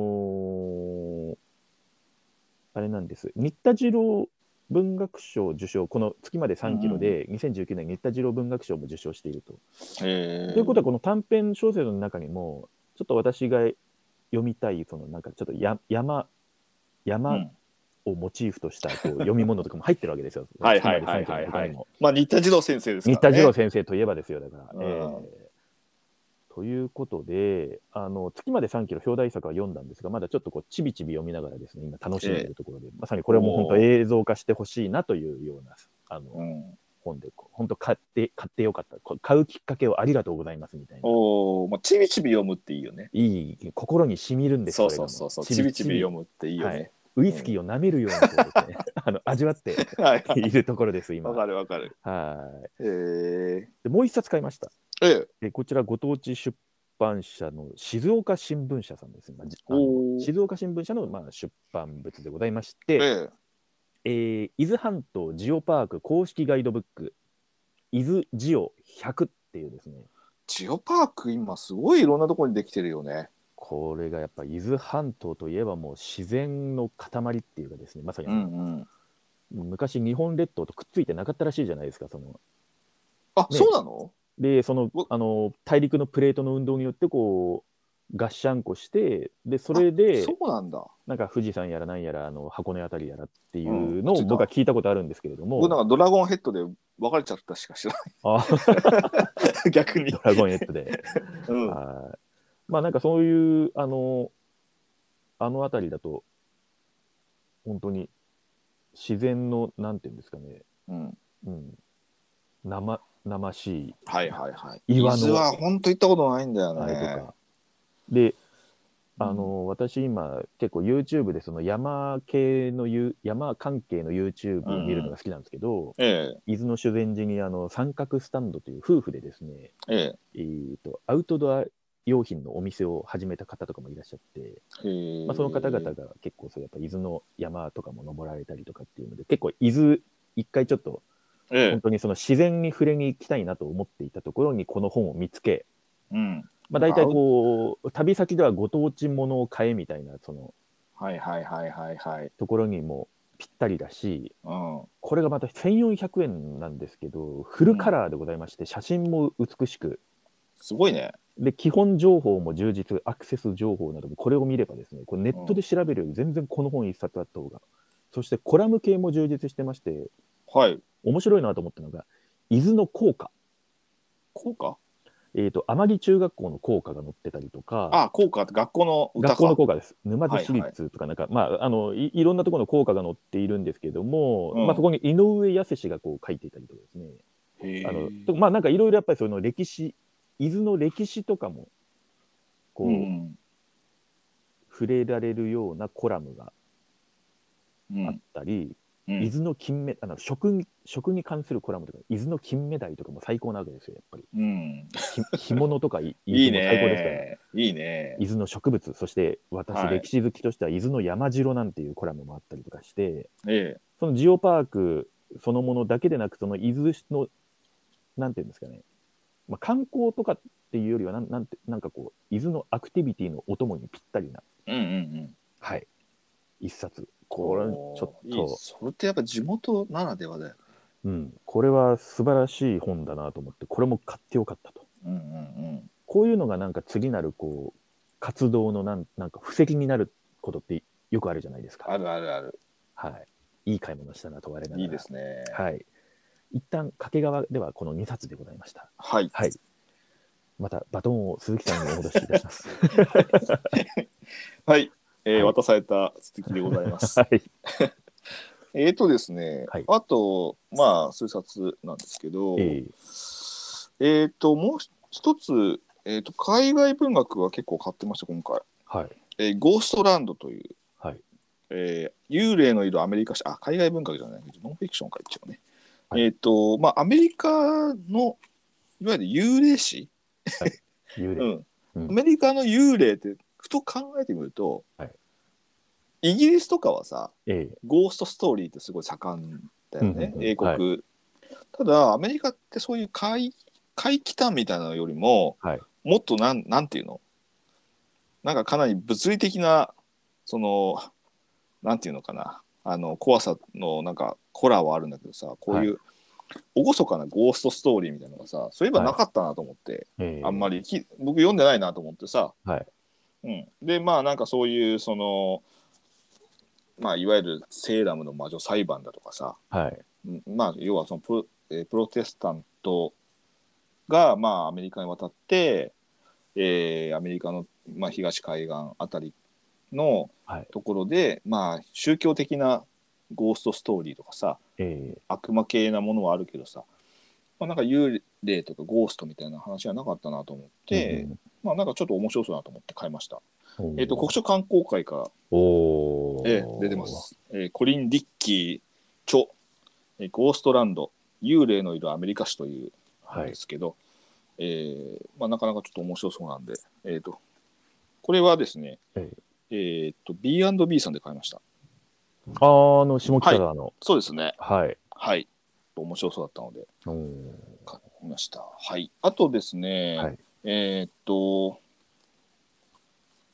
ーあれなんです、新田次郎文学賞受賞、この月まで3キロで、2019年、新田次郎文学賞も受賞していると。えー、ということは、この短編小説の中にも、ちょっと私が読みたい、そのなんかちょっとや山、う山ん、をモチーフとしたこう 読み物とかも入ってるわけですよ。はいはいはいはいはい月まで3キロの他にもまあ、新田次郎先生ですから、ね。新田次郎先生といえばですよ、だから。うんえーということで、あの月まで3キロ表題作は読んだんですが、まだちょっとこうちびちび読みながらですね、今楽しんでいるところで、まさにこれも本当映像化してほしいなというようなあの、うん。本で本当買って、買ってよかった、買うきっかけをありがとうございますみたいな。おお、まあ、ちびちび読むっていいよね。いい、心にしみるんですそうそうそうそう。ちびちび読むっていいよね。ウイスキーを舐めるようにこうですね、あの味わってはいるところです、今。わかるわかる。はい。えー、でもう一冊買いました。ええ。でこちらご当地出版社の静岡新聞社さんですね。まあじあのおー静岡新聞社のまあ出版物でございましえて、え。えー伊豆半島ジオパーク公式ガイドブック、伊豆ジオ100っていうですね、ジオパーク今すごいいろんなところにできてるよね。これがやっぱ伊豆半島といえばもう自然の塊っていうかですね、まさにあうの、んうん。昔日本列島とくっついてなかったらしいじゃないですか、そのあ、ねそうなの？で、そのうあの大陸のプレートの運動によってこうガッシャンコして、でそれでそうなんだ。なんか富士山やらなんやらあの箱根あたりやらっていううんのを僕は聞いたことあるんですけれども、僕なんかドラゴンヘッドで別れちゃったしか知らあない。逆にド。ラゴンヘッドで、うん。はいまあなんかそういうあのあのあたりだと本当に自然のなんていうんですかね、うん。うん、生々しいはいはいはい。岩の伊豆は本当行ったことないんだよあれとね。か、であの、私今結構 YouTube でその山系のゆ山関係の YouTube を見るのが好きなんですけど、え伊豆の修善寺にあの三角スタンドという夫婦でですね、え。ええー、とアウトドア用品のお店を始めた方とかもいらっしゃって、まあ、その方々が結構そうやっぱ伊豆の山とかも登られたりとかっていうので結構伊豆一回ちょっとえ本当にその自然に触れに行きたいなと思っていたところにこの本を見つけ、え。うん。まあ、大体こう旅先ではご当地ものを買えみたいなそのはいはいはいはいはい。ところにもぴったりだしうん。これがまた1400円なんですけどフルカラーでございまして、写真も美しくすごいね。で基本情報も充実アクセス情報などもこれを見ればですねこれネットで調べるより全然この本一冊あった方が、そしてコラム系も充実してましてはい。面白いなと思ったのが伊豆の効果。こうかえー、と天城中学校の校歌が載ってたりとか、あ、校歌って学校の歌か。学校の校歌です。沼津市立とかなんか、まああのい、いろんなところの校歌が載っているんですけども、うん。まあ、そこに井上康氏がこう書いていたりとかですね、へあのまあなんかいろいろやっぱりその歴史、伊豆の歴史とかもこう、うん触れられるようなコラムがあっうんたり、うん伊豆の金目あの食に食に関するコラムとか、伊豆の金目鯛とかも最高なわけですよ、やっぱり。うん。ひ干物とかいいい 伊豆も最高ですから。ね。いいね。伊豆の植物、そして私、はい歴史好きとしては伊豆の山城なんていうコラムもあったりとかして、ええ。そのジオパークそのものだけでなく、その伊豆の、なんていうんですかね、まあ、観光とかっていうよりはなん、なんて、なんかこう、伊豆のアクティビティのお供にぴったりな、うんうんうん。はい、一冊。これ、ちょっいいと、それってやっぱ地元ならではだよ。うん、これは素晴らしい本だなと思って、これも買ってよかったと。うんうんうん。こういうのがなんか次なるこう活動のなんなんか布石になることってよくあるじゃないですか。あるあるある。はい。いい買い物したなと我ながら。いいですね。はい。一旦掛川ではこの2冊でございました。はい。はい。またバトンを鈴木さんにお戻しいたします。はい。えーはい渡された素敵でございます。はい。えーとですね、はいあと、まあ、数冊なんですけど、ええーと、もう一つ、えーと、海外文学は結構買ってました、今回。はい。えーゴーストランドという、はい。えー幽霊のいるアメリカ史、あ、海外文学じゃないけど、ノンフィクションか一応ね。はい。えっ、と、まあ、アメリカの、いわゆる幽霊史、幽霊。うん、うん。アメリカの幽霊って、ふと考えてみると、はい。イギリスとかはさ、ええ。ゴーストストーリーってすごい盛んだよね、うんうんうん。英国、ただアメリカってそういう怪怪奇譚みたいなのよりもはい。もっとなんなんていうの？なんかかなり物理的なそのなんていうのかな？あの怖さのなんかコラはあるんだけどさこういう厳かなゴーストストーリーみたいなのがさそういえばなかったなと思って、ええ。あんまりき僕読んでないなと思ってさ、はい。うん、でまあなんかそういうそのまあいわゆるセーラムの魔女裁判だとかさ、はい。うん。まあ要はそのプロ,、えープロテスタントがまあアメリカに渡って、えーアメリカの、まあ、東海岸あたりのはい。ところで、まあ宗教的なゴーストストーリーとかさええ悪魔系なものはあるけどさ、まあ、なんか幽霊とかゴーストみたいな話はなかったなと思って、まあなんかちょっと面白そうだなと思って買いました。うんえっ、と国書観光会からええ出てま。す、えーコリン・ディッキー著、えーゴーストランド幽霊のいるアメリカ史というで。すけど、えーまあ、なかなかちょっと面白そうなんで、えー、とこれはですね、ええー、と B&B さんで買いました。あーあの、下北沢の。そうですね。はい。はい。面白そうだったので。おー。買いました。はい。あとですね、はい。えっ、と、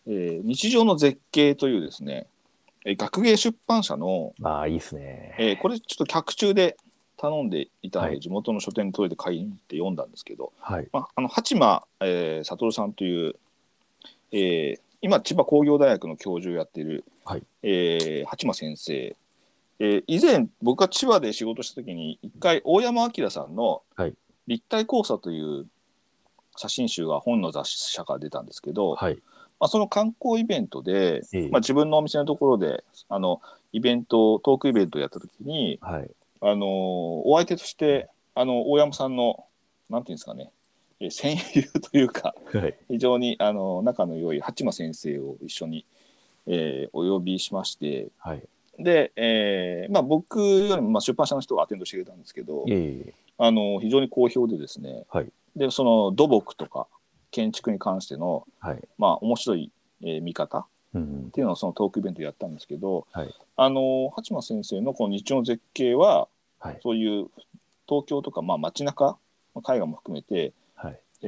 えー日常の絶景というですね、えー学芸出版社の、ああ、いいっすね。えーこれちょっと客中で頼んでいたので、はい。地元の書店に届いて買いに行って読んだんですけど、はい。まあ、あの八間、えー悟さんという、えー今千葉工業大学の教授をやっている、はい。えー八間先生、えー以前僕が千葉で仕事した時に一回大山明さんのはい「立体交差」という写真集が本の雑誌社から出たんですけど、はい。まあ、その観光イベントで、ええ。まあ、自分のお店のところであのイベントトークイベントをやった時に、はい。あのーお相手としてあの大山さんのなんていうんですかねえー戦友というかはい。非常にあの仲の良い八間先生を一緒に、えーお呼びしましてはい。で、えーまあ、僕よりもまあ出版社の人がアテンドしてくれたんですけどいえいえ。あの非常に好評でですね、はいでその土木とか建築に関しての、はい。まあ、面白い、えー見方うんっ。ていうのをそのトークイベントでやったんですけど、はいあの八間先生のこの日曜の絶景ははい。そういう東京とか、まあ、街中まあ海外も含めて、はい。え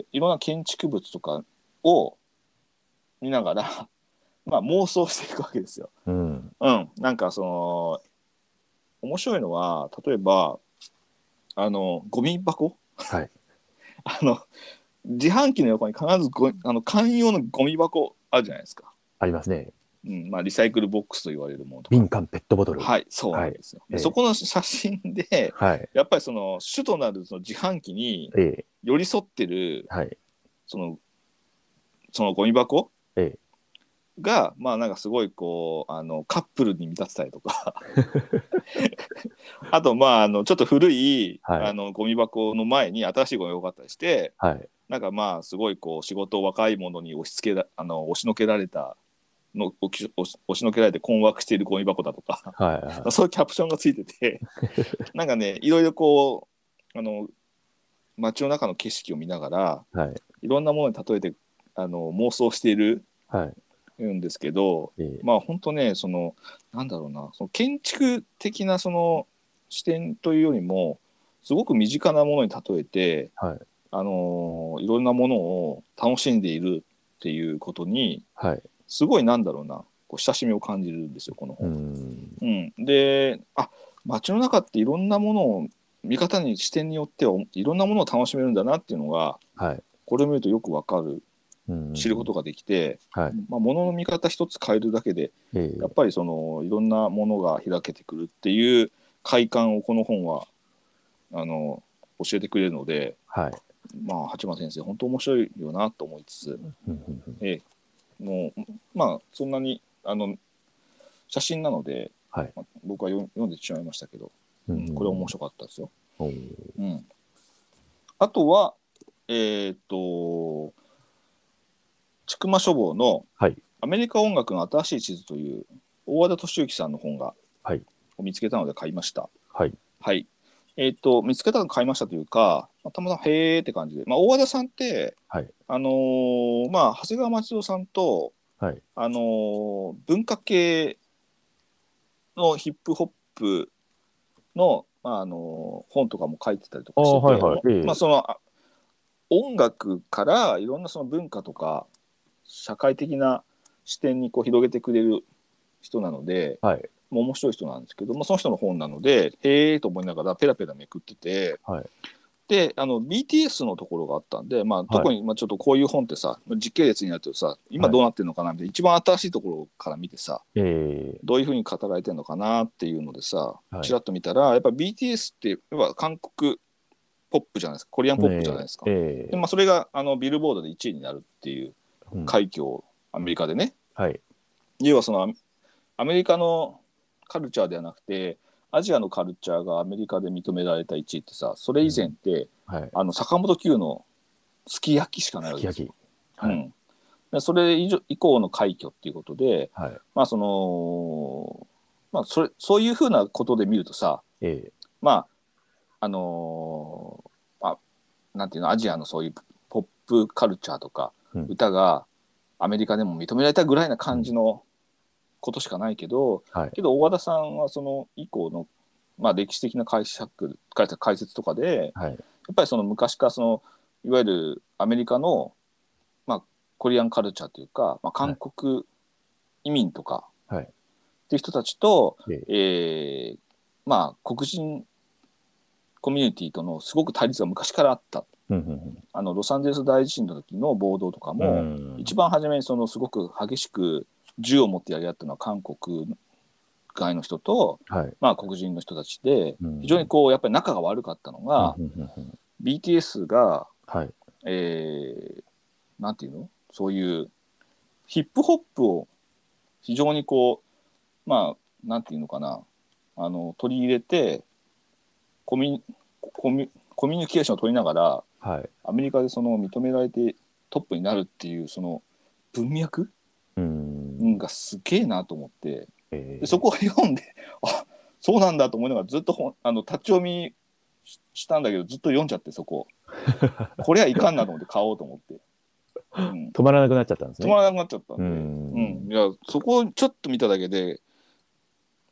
ーいろんな建築物とかを見ながら、まあ、妄想していくわけですよ。うん。うん、なんかその面白いのは例えばあのゴミ箱はい。あの自販機の横に必ずごあの寛容のゴミ箱あるじゃないですか。ありますね。うんまあ、リサイクルボックスと言われるものとか瓶缶ペットボトル。はいそうなんですよ、ええでそこの写真ではい。やっぱりその主となるその自販機にええ寄り添ってるはい。そのそのゴミ箱ええがまあなんかすごいこうあのカップルに見立てたりとか あとまああのちょっと古い、はいあのゴミ箱の前に新しいゴミ箱があったりしてはい。なんかまあすごいこう仕事を若い者に押し付けらあの押しのけられたの押し押しのけられて困惑しているゴミ箱だとかはい。はいそういうキャプションがついてて なんかねいろいろこうあの街の中の景色を見ながらはい。いろんなものに例えてあの妄想しているはい。んですけどええまあ本当ねそのなんだろうなその建築的なその視点というよりもすごく身近なものに例えて、はい。あのいろんなものを楽しんでいるっていうことにはい。すごいなんだろうなこう親しみを感じるんですよこのう本。ん。うん、であ街の中っていろんなものを見方に視点によってはいろんなものを楽しめるんだなっていうのがはい。これを見るとよくわかるうん知ることができて、はい。まあ、物の見方一つ変えるだけでええやっぱりそのいろんなものが開けてくるっていう快感をこの本はあの教えてくれるので、はい。まあ、八幡先生本当面白いよなと思いつつうんうんもうまあそんなにあの写真なので、はいまあ僕は読読んでしまいましたけど、ううんんこれ面白かったですよ。うん、あとはえっ、と千曲書房のはい。アメリカ音楽の新しい地図という大和田敏之さんの本が、はいを見つけたので買いました。はい。はい。えっ、と、見つけたの買いましたというか、まあたまたまへーって感じで、まあ、大和田さんって、はい。あのーまあ、長谷川町夫さんと、はい。あのー文化系のヒップホップの、まああのー本とかも書いてたりとかしてて、はいはいええまあ、そのあ音楽からいろんなその文化とか社会的な視点にこう広げてくれる人なので、はい。もう面白い人なんですけど、まあ、その人の本なのでへえと思いながらペラペラめくってて、はい。であの BTS のところがあったんで、まあ、特に、まあ、ちょっとこういう本ってさ時系列になるとさ今どうなってるのかなみたいな、一番新しいところから見てさええ。どういうふうに語られてるのかなっていうのでさ、はい。ちらっと見たらやっぱ BTS ってやっぱ韓国ポップじゃないですか。コリアンポップじゃないですか。え。えでまあ、それがあのビルボードで1位になるっていううん。快挙をアメリカでね、はい。要はそのアメリカのカルチャーではなくてアジアのカルチャーがアメリカで認められた1位ってさそれ以前って、はい。あの坂本九のすき焼きしかないわけですよ。はい。うん、でそれ以上以降の快挙っていうことではい。まあそのまあそれそういうふうなことで見るとさええまああのーあなんていうのアジアのそういうポップカルチャーとかうん歌がアメリカでも認められたぐらいな感じのことしかないけど、はい。けど大和田さんはその以降の、まあ、歴史的な解釈解説解説とかではい。やっぱりその昔からそのいわゆるアメリカの、まあ、コリアンカルチャーというか、まあ、韓国移民とかはい。っていう人たちと、ええーまあ黒人コミュニティとのすごく対立が昔からあったあのロサンゼルス大地震の時の暴動とかうも、ん。一番初めにそのすごく激しく銃を持ってやり合ったのは韓国外の人と、はい。まあ、黒人の人たちでうん非常にこうやっぱり仲が悪かったのが、うんうんうん BTS が、はい。えーなんていうの？そういうヒップホップを非常にこうまあなんていうのかな？あの取り入れてコミュコミュコミュニケーションを取りながらはい。アメリカでその認められてトップになるっていうその文脈？うん。がすげえなと思ってええでそこを読んで あそうなんだと思いながらずっと本あの立ち読みししたんだけどずっと読んじゃってそこ これはいかんなと思って買おうと思って、うん、止まらなくなっちゃったんですね。止まらなくなっちゃったんうで、うん。ん。いやそこをちょっと見ただけで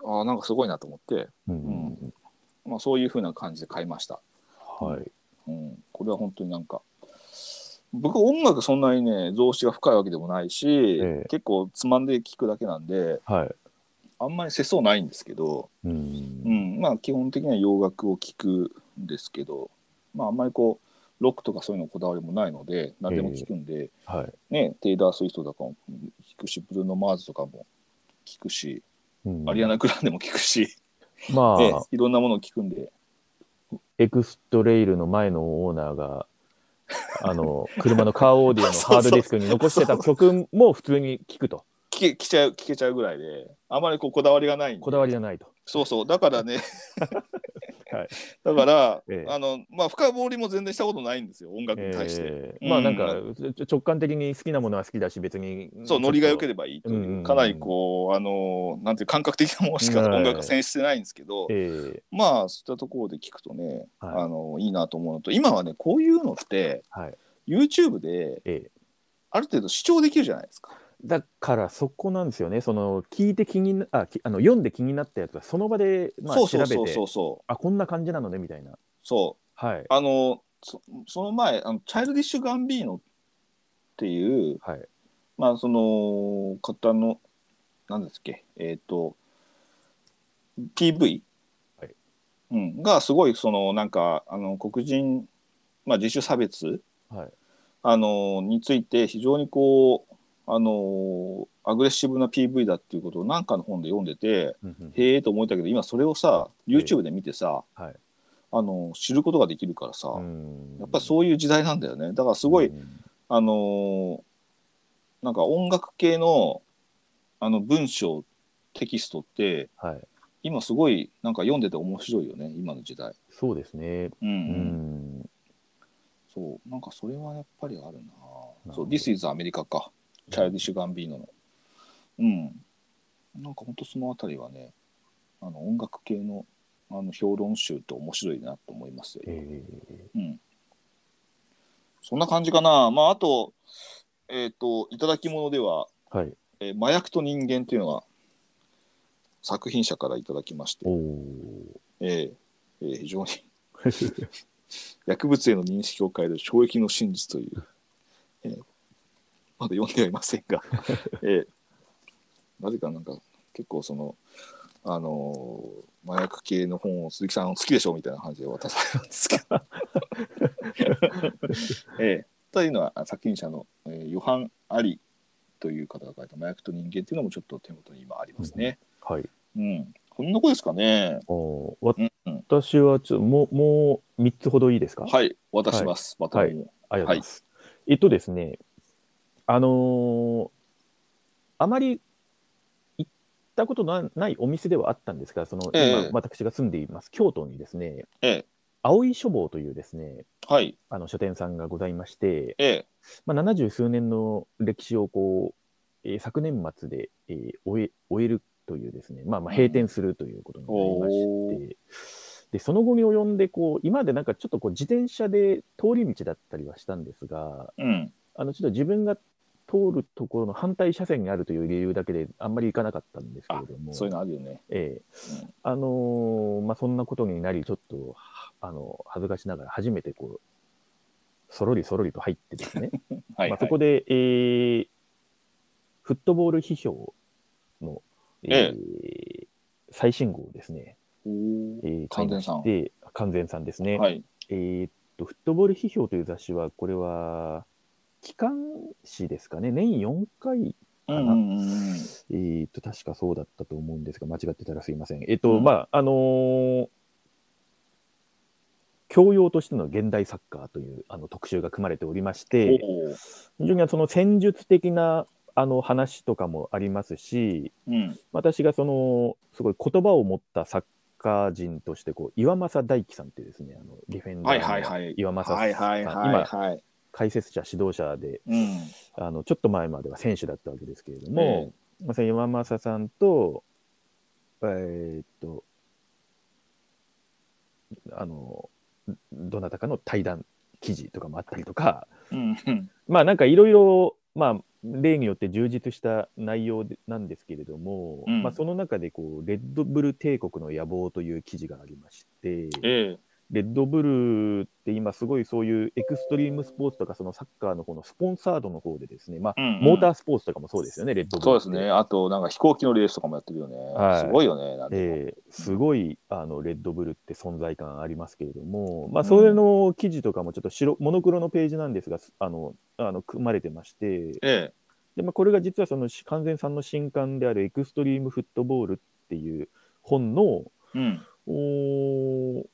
あなんかすごいなと思って、うん。まあ、そういうふうな感じで買いました、はい。うん、これは本当になんか僕音楽そんなにね増資が深いわけでもないし、ええ結構つまんで聞くだけなんではい。あんまり世相ないんですけど、う。うんん、まあ基本的には洋楽を聴くんですけど、まああんまりこうロックとかそういうのこだわりもないので何でも聴くんで、はい。ねテイラー・スウィフトとかも聴くしブルーノ・マーズとかも聞くし、うんアリアナ・グランデも聞くし、まあ、ええいろんなものを聞くんで、エクストレイルの前のオーナーが、あの、車のカーオーディオのハードディスクに残してた曲も普通に聞くと。聞け聞けちゃう聞けちゃうぐらいで、あまりこうこだわりがないこだわりがないと。そうそう、だからね、はい。だから、ええ。あの、まあ、深掘りも全然したことないんですよ、音楽に対して。うんえ。ーまあなんか、ちょ直感的に好きなものは好きだし、別に。そう、ノリが良けれればいいという、うんうんうん。かなりこう、あの、なんていう感覚的なものしかはい。音楽が選出してないんですけど、えーまあ、そういったところで聞くとね、はい。あの、いいなと思うのと、今はね、こういうのって、はい。YouTube でえーある程度視聴できるじゃないですか。だからそこなんですよね、その聞いて気になあきあの読んで気になったやつがその場で、まあ、調べて。あこんな感じなのねみたいな。そう。はい。あの、そその前、あのチャイルディッシュ・ガンビーノっていう、はい。まあ、その方の、なんですっけ、えっ、と、PV、はいうん、がすごい、その、なんか、あの、黒人、まあ、人種差別、はい。あの、について、非常にこう、あの、アグレッシブな PV だっていうことを何かの本で読んでて、うんうんへえと思ったけど、今それをさ、YouTube で見てさ、はい。あの、知ることができるからさ、うんやっぱりそういう時代なんだよね。だからすごい、うんあのーなんか音楽系のあの文章テキストってはい。今すごいなんか読んでて面白いよね今の時代。そうですね。うん、ううん、ん。そうなんかそれはやっぱりあるな。そう This is アメリカか。チャイルディッシュ・ガンビーノの。うん。なんか本当そのあたりはねあの音楽系のあの評論集って面白いなと思いますよ。えうん。そんな感じかな。まああとえっ、といただき物ではーはい。えー麻薬と人間というのが作品者からいただきまして、おお。えーえー非常に 薬物への認識を変える衝撃の真実という、えーまだ読んではいませんが、えーなぜかなんか結構その、あのー麻薬系の本を鈴木さん好きでしょみたいな感じで渡されるんですけど、えーというのは作品者の、えーヨハン・アリという方が書いた麻薬と人間っていうのもちょっと手元に今ありますね。はい。うん。こんな子ですかね。お私はちょっともう、もう3つほどいいですか？はい、渡します。バトンを。ありがとうございます。えっとですね、あのーあまり行ったことのないお店ではあったんですが、その、ええ。今、私が住んでいます京都にですね、ええ、青い書房というですね、はい、あの書店さんがございまして、ええ、まあ、70数年の歴史をこう、えー昨年末で、えー終え終えるというですね、まあ、まあ閉店するということになりまして、でその後に及んでこう、今までなんかちょっとこう自転車で通り道だったりはしたんですが、うん、あのちょっと自分が通るところの反対車線にあるという理由だけであんまり行かなかったんですけれども、そういうのあるよね。ええ。うんあのーまあ、そんなことになり、ちょっとはあの恥ずかしながら初めてこう、そろりそろりと入ってですね、はい、まあ、はい。そこで、えーフットボール批評の、えー最新号をですね、えー完全さん。完全さんですね。はい、えーっと、フットボール批評という雑誌は、これは、機関誌ですかね、年4回、うんかな。うんうんうん、えーっと、確かそうだったと思うんですが、間違ってたらすいません。えーっと、うん。まあ、あのー教養としての現代サッカーというあの特集が組まれておりまして、非常にその戦術的なあの話とかもありますし、うん、私がそのすごい言葉を持ったサッカー人としてこう岩政大樹さんっていうですねあのディフェンダはいーのはいはい。岩政さん、はいはいはい今はい。解説者指導者でうん、あのちょっと前までは選手だったわけですけれどえも、まあ、その岩政さんとえーっとあのどなたかの対談記事とかもあったりとか、うん、うん、まあなんかいろいろ、まあ、例によって充実した内容でなんですけれども、うん。まあ、その中でこう、レッドブル帝国の野望という記事がありまして、ええ、レッドブルって今すごいそういうエクストリームスポーツとかそのサッカーの方のスポンサードの方でですね、まあ、うんうんモータースポーツとかもそうですよね、レッドブル。そうですね。あと、なんか飛行機のレースとかもやってるよね。はいすごいよね。えーすごいあのレッドブルって存在感ありますけれども、まあ、それの記事とかもちょっと白モノクロのページなんですが、あのあの組まれてまして、えで、まあ、これが実はそのし完全さんの新刊であるエクストリームフットボールっていう本のうん。おー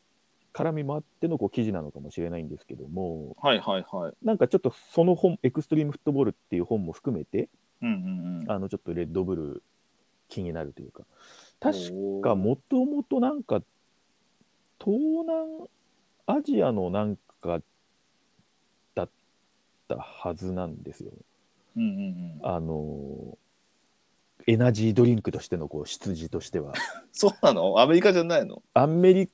絡みもあってのこう記事なのかもしれないんですけども、はいはいはい。なんかちょっとその本、エクストリームフットボールっていう本も含めて、うんうんうん。あのちょっとレッドブル気になるというか、確かもともとなんか、東南アジアのなんかだったはずなんですよ。うんうんうん。あのエナジードリンクとしてのこう出自としては。そうなの？アメリカじゃないの？アメリ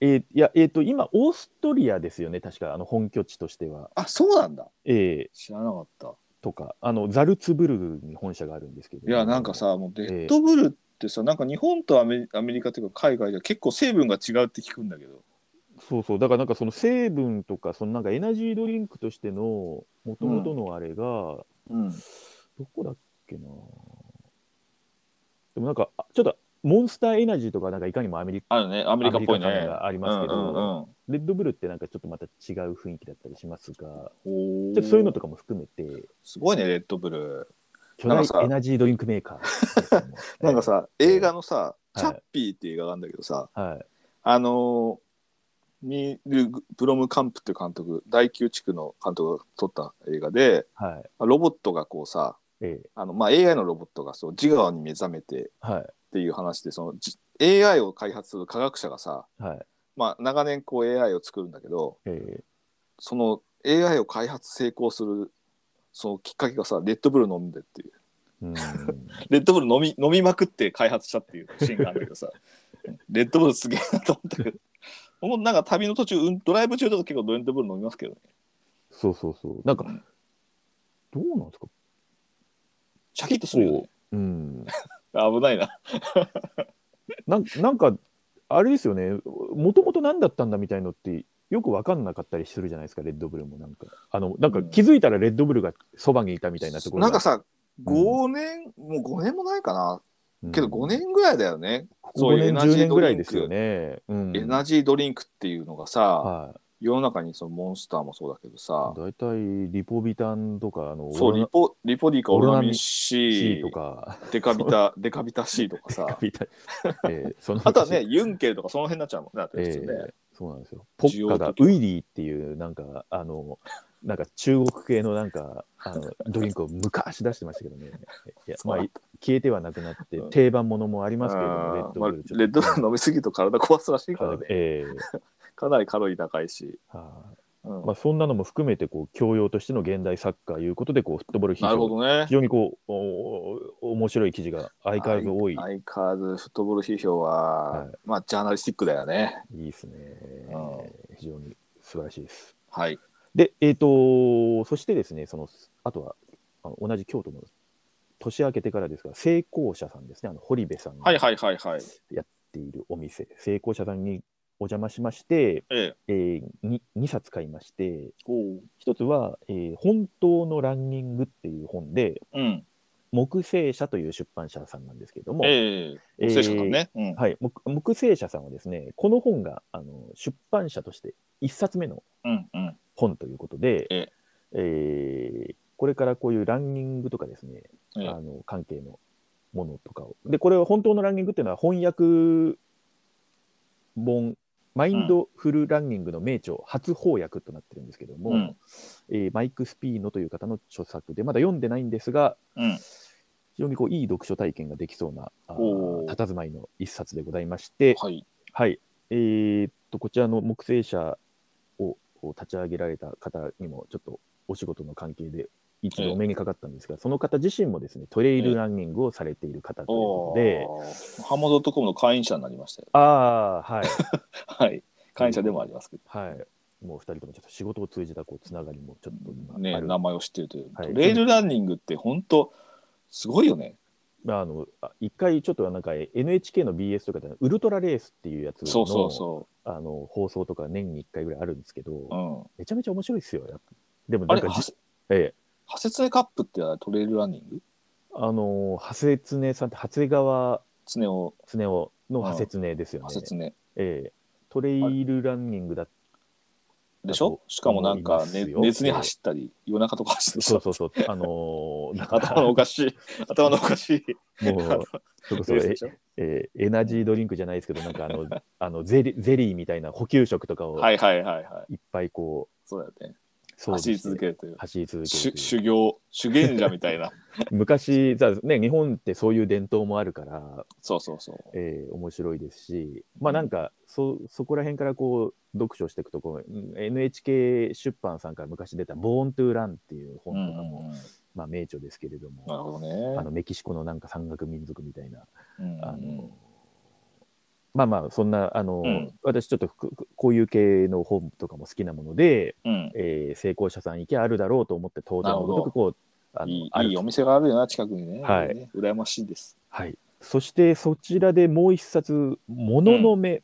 えーいや、えっ、と、今、オーストリアですよね、確か、あの本拠地としては。あ、そうなんだ。えー知らなかった。とか、あのザルツブルグに本社があるんですけど。いや、なんか、さ、もうレッドブルってさ、なんか日本とアメリアメリカというか海外では結構成分が違うって聞くんだけど。そうそう、だからなんかその成分とか、そのなんかエナジードリンクとしてのもともとのあれが、うん。どこだっけな。でもなんか、あちょっとモンスターエナジーとか、なんかいかにもアメリカ、あるね、アメリカっぽいね。ありますけどうんうんうん。レッドブルってなんかちょっとまた違う雰囲気だったりしますが、ちょっとそういうのとかも含めて、すごいね、レッドブル。巨大エナジードリンクメーカー なんかさ、映画のさ、い。チャッピーっていう映画があるんだけどさ、はい、あのーミル・ブロムカンプっていう監督、第9地区の監督が撮った映画で、はい、ロボットがこうさ、ええ、あのまあ、AI のロボットがそう自我に目覚めてはい、っていう話で、そのじ AI を開発する科学者がさ、はい、まあ、長年こう AI を作るんだけど、えその AI を開発成功するそのきっかけがさ、レッドブル飲んでっていう。え、うん、レッドブル飲み飲みまくって開発したっていうシーンがあるけどさ、レッドブルすげえなと思ったけど、もうなんか旅の途中、うんドライブ中とか結構レッドブル飲みますけどね。そうそうそう、なんかうん、どうなんですか、シャキッとするよね。うん、危ないな。なんなんか、あれですよね、もともと何だったんだみたいのって、よく分かんなかったりするじゃないですか、レッドブルもなんか。あのなんか気づいたらレッドブルがそばにいたみたいなところがなんかさ、5年、もう5年もないかな。うんけど5年ぐらいだよね。ここ5年、10年ぐらいですよね。うん、エナジードリンクっていうのがさ、はい世の中にそのモンスターもそうだけどさ、大体リポビタンとか、あのそう、リポリポディかオロナミン C C とか、デカビタ、デカビタ C とかさ、えーそのあとはね、ユンケルとかその辺になっちゃうもんね、だってえ普通ね。ーそうなんですよ。ポッカがウイリーっていう、なんか、あの、なんか中国系のなんか、あのドリンクを昔出してましたけどね。いや、まあ消えてはなくなってうん、定番ものもありますけれども、レッあーまあドブルちょっと。レッドブル飲みすぎると体壊すらしいからね。えーかなりカロリー高いし。はいうんまあ、そんなのも含めて、こう、教養としての現代サッカーいうことで、こう、フットボール非なるほ常どね非。常にこう、おお面白い記事が相変わらず多い。相変わらずフットボール批評は、はいまあ、ジャーナリスティックだよね。いいですねう。非常に素晴らしいです。はい。で、えっ、と、そしてですね、その、あとは、あの同じ京都の年明けてからですが、成功者さんですね、あの、堀部さんがはいはいはいはい。やっているお店、成功者さんにお邪魔しまして、ええ。えー、に 2, 冊買いまして、一つは、えー本当のランニングっていう本で、うん。木星社という出版社さんなんですけれども、ええ。えー聖書さんね。うん。はい、木木星社さんはですね、この本があの出版社として1冊目のうんうん。本ということで、ええーこれからこういうランニングとかですね、ええあの関係のものとかを。で、これは本当のランニングっていうのは翻訳本、マインドフルランニングの名著、初翻訳となってるんですけども、うんえーマイク・スピーノという方の著作で、まだ読んでないんですが、うん。非常にこういい読書体験ができそうなあおーー佇まいの一冊でございまして、はい。はい。えーっと、こちらの木星社をを立ち上げられた方にも、ちょっとお仕事の関係で一度お目にかかったんですが、その方自身もですね、トレイルランニングをされている方というこおとで、ーハモドットコムの会員者になりましたよ。ああ、はい。はい。会員者でもありますけど。はい。もう二人ともちょっと仕事を通じたこうつながりもちょっと今ね。名前を知ってるという。はいトレイルランニングって本当すごいよね。あのあ一回ちょっとなんか NHK の BS とかでウルトラレースっていうやつのそうそうそあの放送とか年に1回ぐらいあるんですけど、う。うん。めちゃめちゃ面白いですよ。でもなんかええ、ハセツネカップってトレイルランニング？あの長谷常さんって長谷川常を常夫の長谷常ですよね。ハセツネ。ええ、トレイルランニングだでしょ？しかもなんか、ね、熱に走ったり夜中とか走ってそうそうそう、あの ー頭のおかしい。頭のおかしい。もう、それこそえレースでしょ？えーエナジードリンクじゃないですけど、なんかあのあのゼリゼリーみたいな補給食とかをはいはいはいはい。いっぱいこそうだよね走り続けるという。走り続けしる修行修験者みたいな。昔さ、ね、日本ってそういう伝統もあるから、そうそうそう。えー面白いですし、まあなんかそそこら辺からこう読書していくとこう、うん NHK 出版さんから昔出た「ボーン・トゥ・ラン」っていう本とかも、うんうんうん。まあ、名著ですけれども、なるほどね。あのメキシコのなんか山岳民族みたいな、うん。あのまあまあそんなあの、うん。私ちょっとふこういう系の本とかも好きなもので、うん。えー成功者さん行けあるだろうと思って当然のごとくこうあのいいお店があるよな近くにね。はい。ね羨ましいです。はい、そしてそちらでもう一冊「もののめ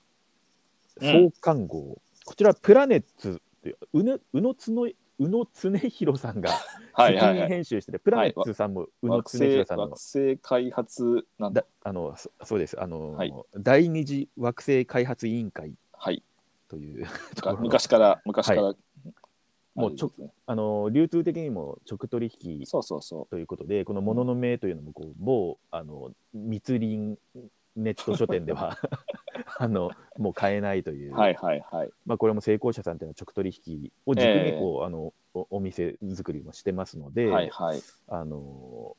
うん。創刊号」こちらプラネッツって宇野宇野つの宇野恒弘さんが 責任編集してて、プラネッツさんも宇野惑恒弘星さんの。惑星開発なんだ。だあのそそうです。あの、はい。第二次惑星開発委員会はい。という ところ。の昔から昔からはもうちょあの流通的にも直取引そうそうそということでこの「もののめ」というのもこう某あの密林ネット書店ではあのもう買えないという。う、はいはいはい。まあ、これも成功者さんというのは直取引を軸ええにこう、あのおお店作りもしてますので、はいはい。あの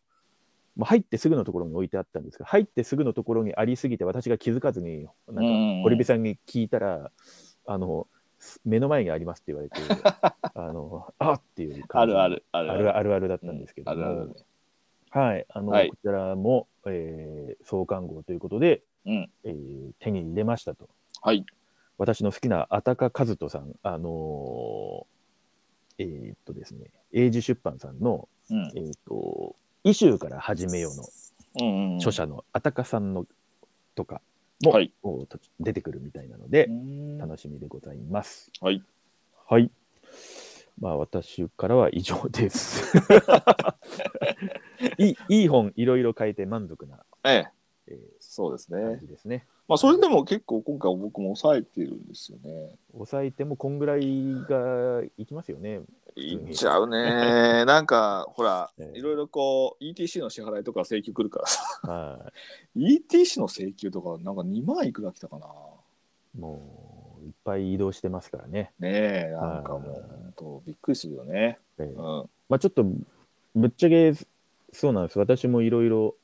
まあ、入ってすぐのところに置いてあったんですが入ってすぐのところにありすぎて私が気づかずになんかうんうんうん。堀部さんに聞いたら、あの目の前にありますって言われて あのあっていうあ感じるあるあるある。あるあるだったんですけども、あるある。ねはい、あの、はい。こちらも、えー創刊号ということで、うんえー手に入れましたと。はい私の好きなあたか和人さん、あのーえーっとですね、英字出版さんの、うんえーっと、イシューから始めようのうんうん著者のあたかさんのとかも、はいおと出てくるみたいなのでう、ん楽しみでございます。はいはい。まあ、私からは以上です。いいいい本、いろいろ書いて満足な、えええそうですね。じですね。まあそれでも結構今回僕も抑えてるんですよね。抑えてもこんぐらいがいきますよね。いっちゃうね。なんかほらええ。いろいろこう ETC の支払いとか請求来るからさ。は ETC の請求とかなんか2万いくら来たかな。いもういっぱい移動してますからね。ねえなんかもうはい本当びっくりするよね。えーうん。まあちょっとぶっちゃけそうなんです。私もいろいろ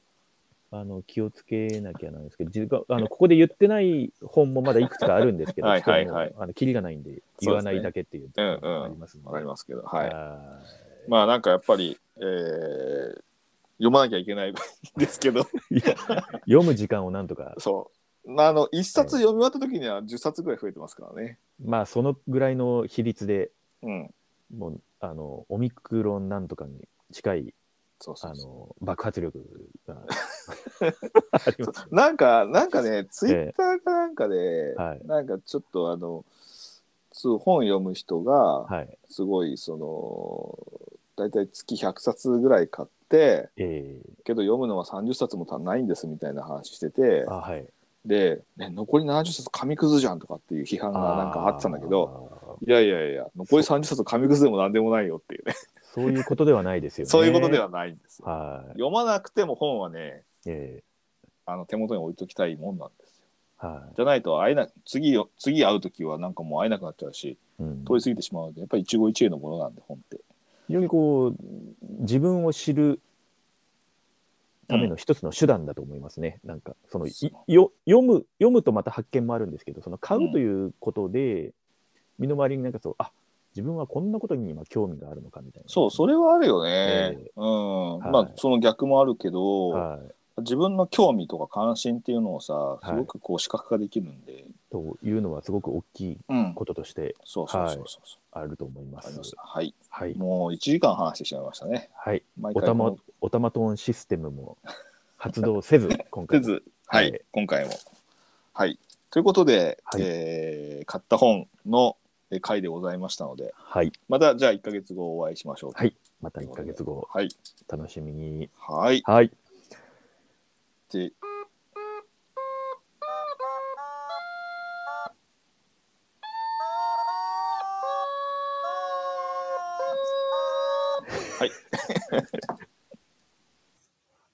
あの気をつけなきゃなんですけど、あのここで言ってない本もまだいくつかあるんですけど、はいはいはい。あのキリがないんで言わないだけっていうとありますので。わかりますけどはい。はまあなんかやっぱり、えー読まなきゃいけないんですけど。読む時間をなんとか、そう。あの一冊読み終わった時には10冊ぐらい増えてますからね。まあそのぐらいの比率でうん。もうあのオミクロンなんとかに近いあそうそうそう。の爆発力が あります。なんかなんかねツイッターかなんかで、はい。なんかちょっとあのそう本読む人がはい。すごいその大体月100冊ぐらい買ってえけど読むのは30冊も足んないんですみたいな話しててー、あはい。で、ね、残り70冊紙くずじゃんとかっていう批判がなんかあってたんだけどいやいやいや残り30冊紙くずでも何でもないよっていうねそういうことではないですよね。そういうことではないんですよはい。読まなくても本はねえあの手元に置いときたいもんなんですよーはい。じゃないと会えな次よ次会う時はなんかもう会えなくなっちゃうしうん通り過ぎてしまうのでやっぱり一期一会のものなんで本って非常にこう自分を知るための一つの手段だと思いますね。なんかそのよ読む読むとまた発見もあるんですけど、その買うということで、身の回りになんかそうあ自分はこんなことに今興味があるのかみたいな。そうそれはあるよね、えうん、はい。まあその逆もあるけど、はい。自分の興味とか関心っていうのをさい。すごくこう視覚化できるんで、というのはすごく大きいうん。こととしてそうそうそうそう。そう、あると思います。はい。はい。もう1時間話してしまいましたね。はい。毎おたまおたまトーンシステムも発動せず、今回も。せず。はい、はい今回も。はい。ということで、はい。えー買った本のえー回でございましたので、はい。また、じゃあ1か月後お会いしましょう。はい。また1か月後。はい。楽しみに。はい。はい。で、はい。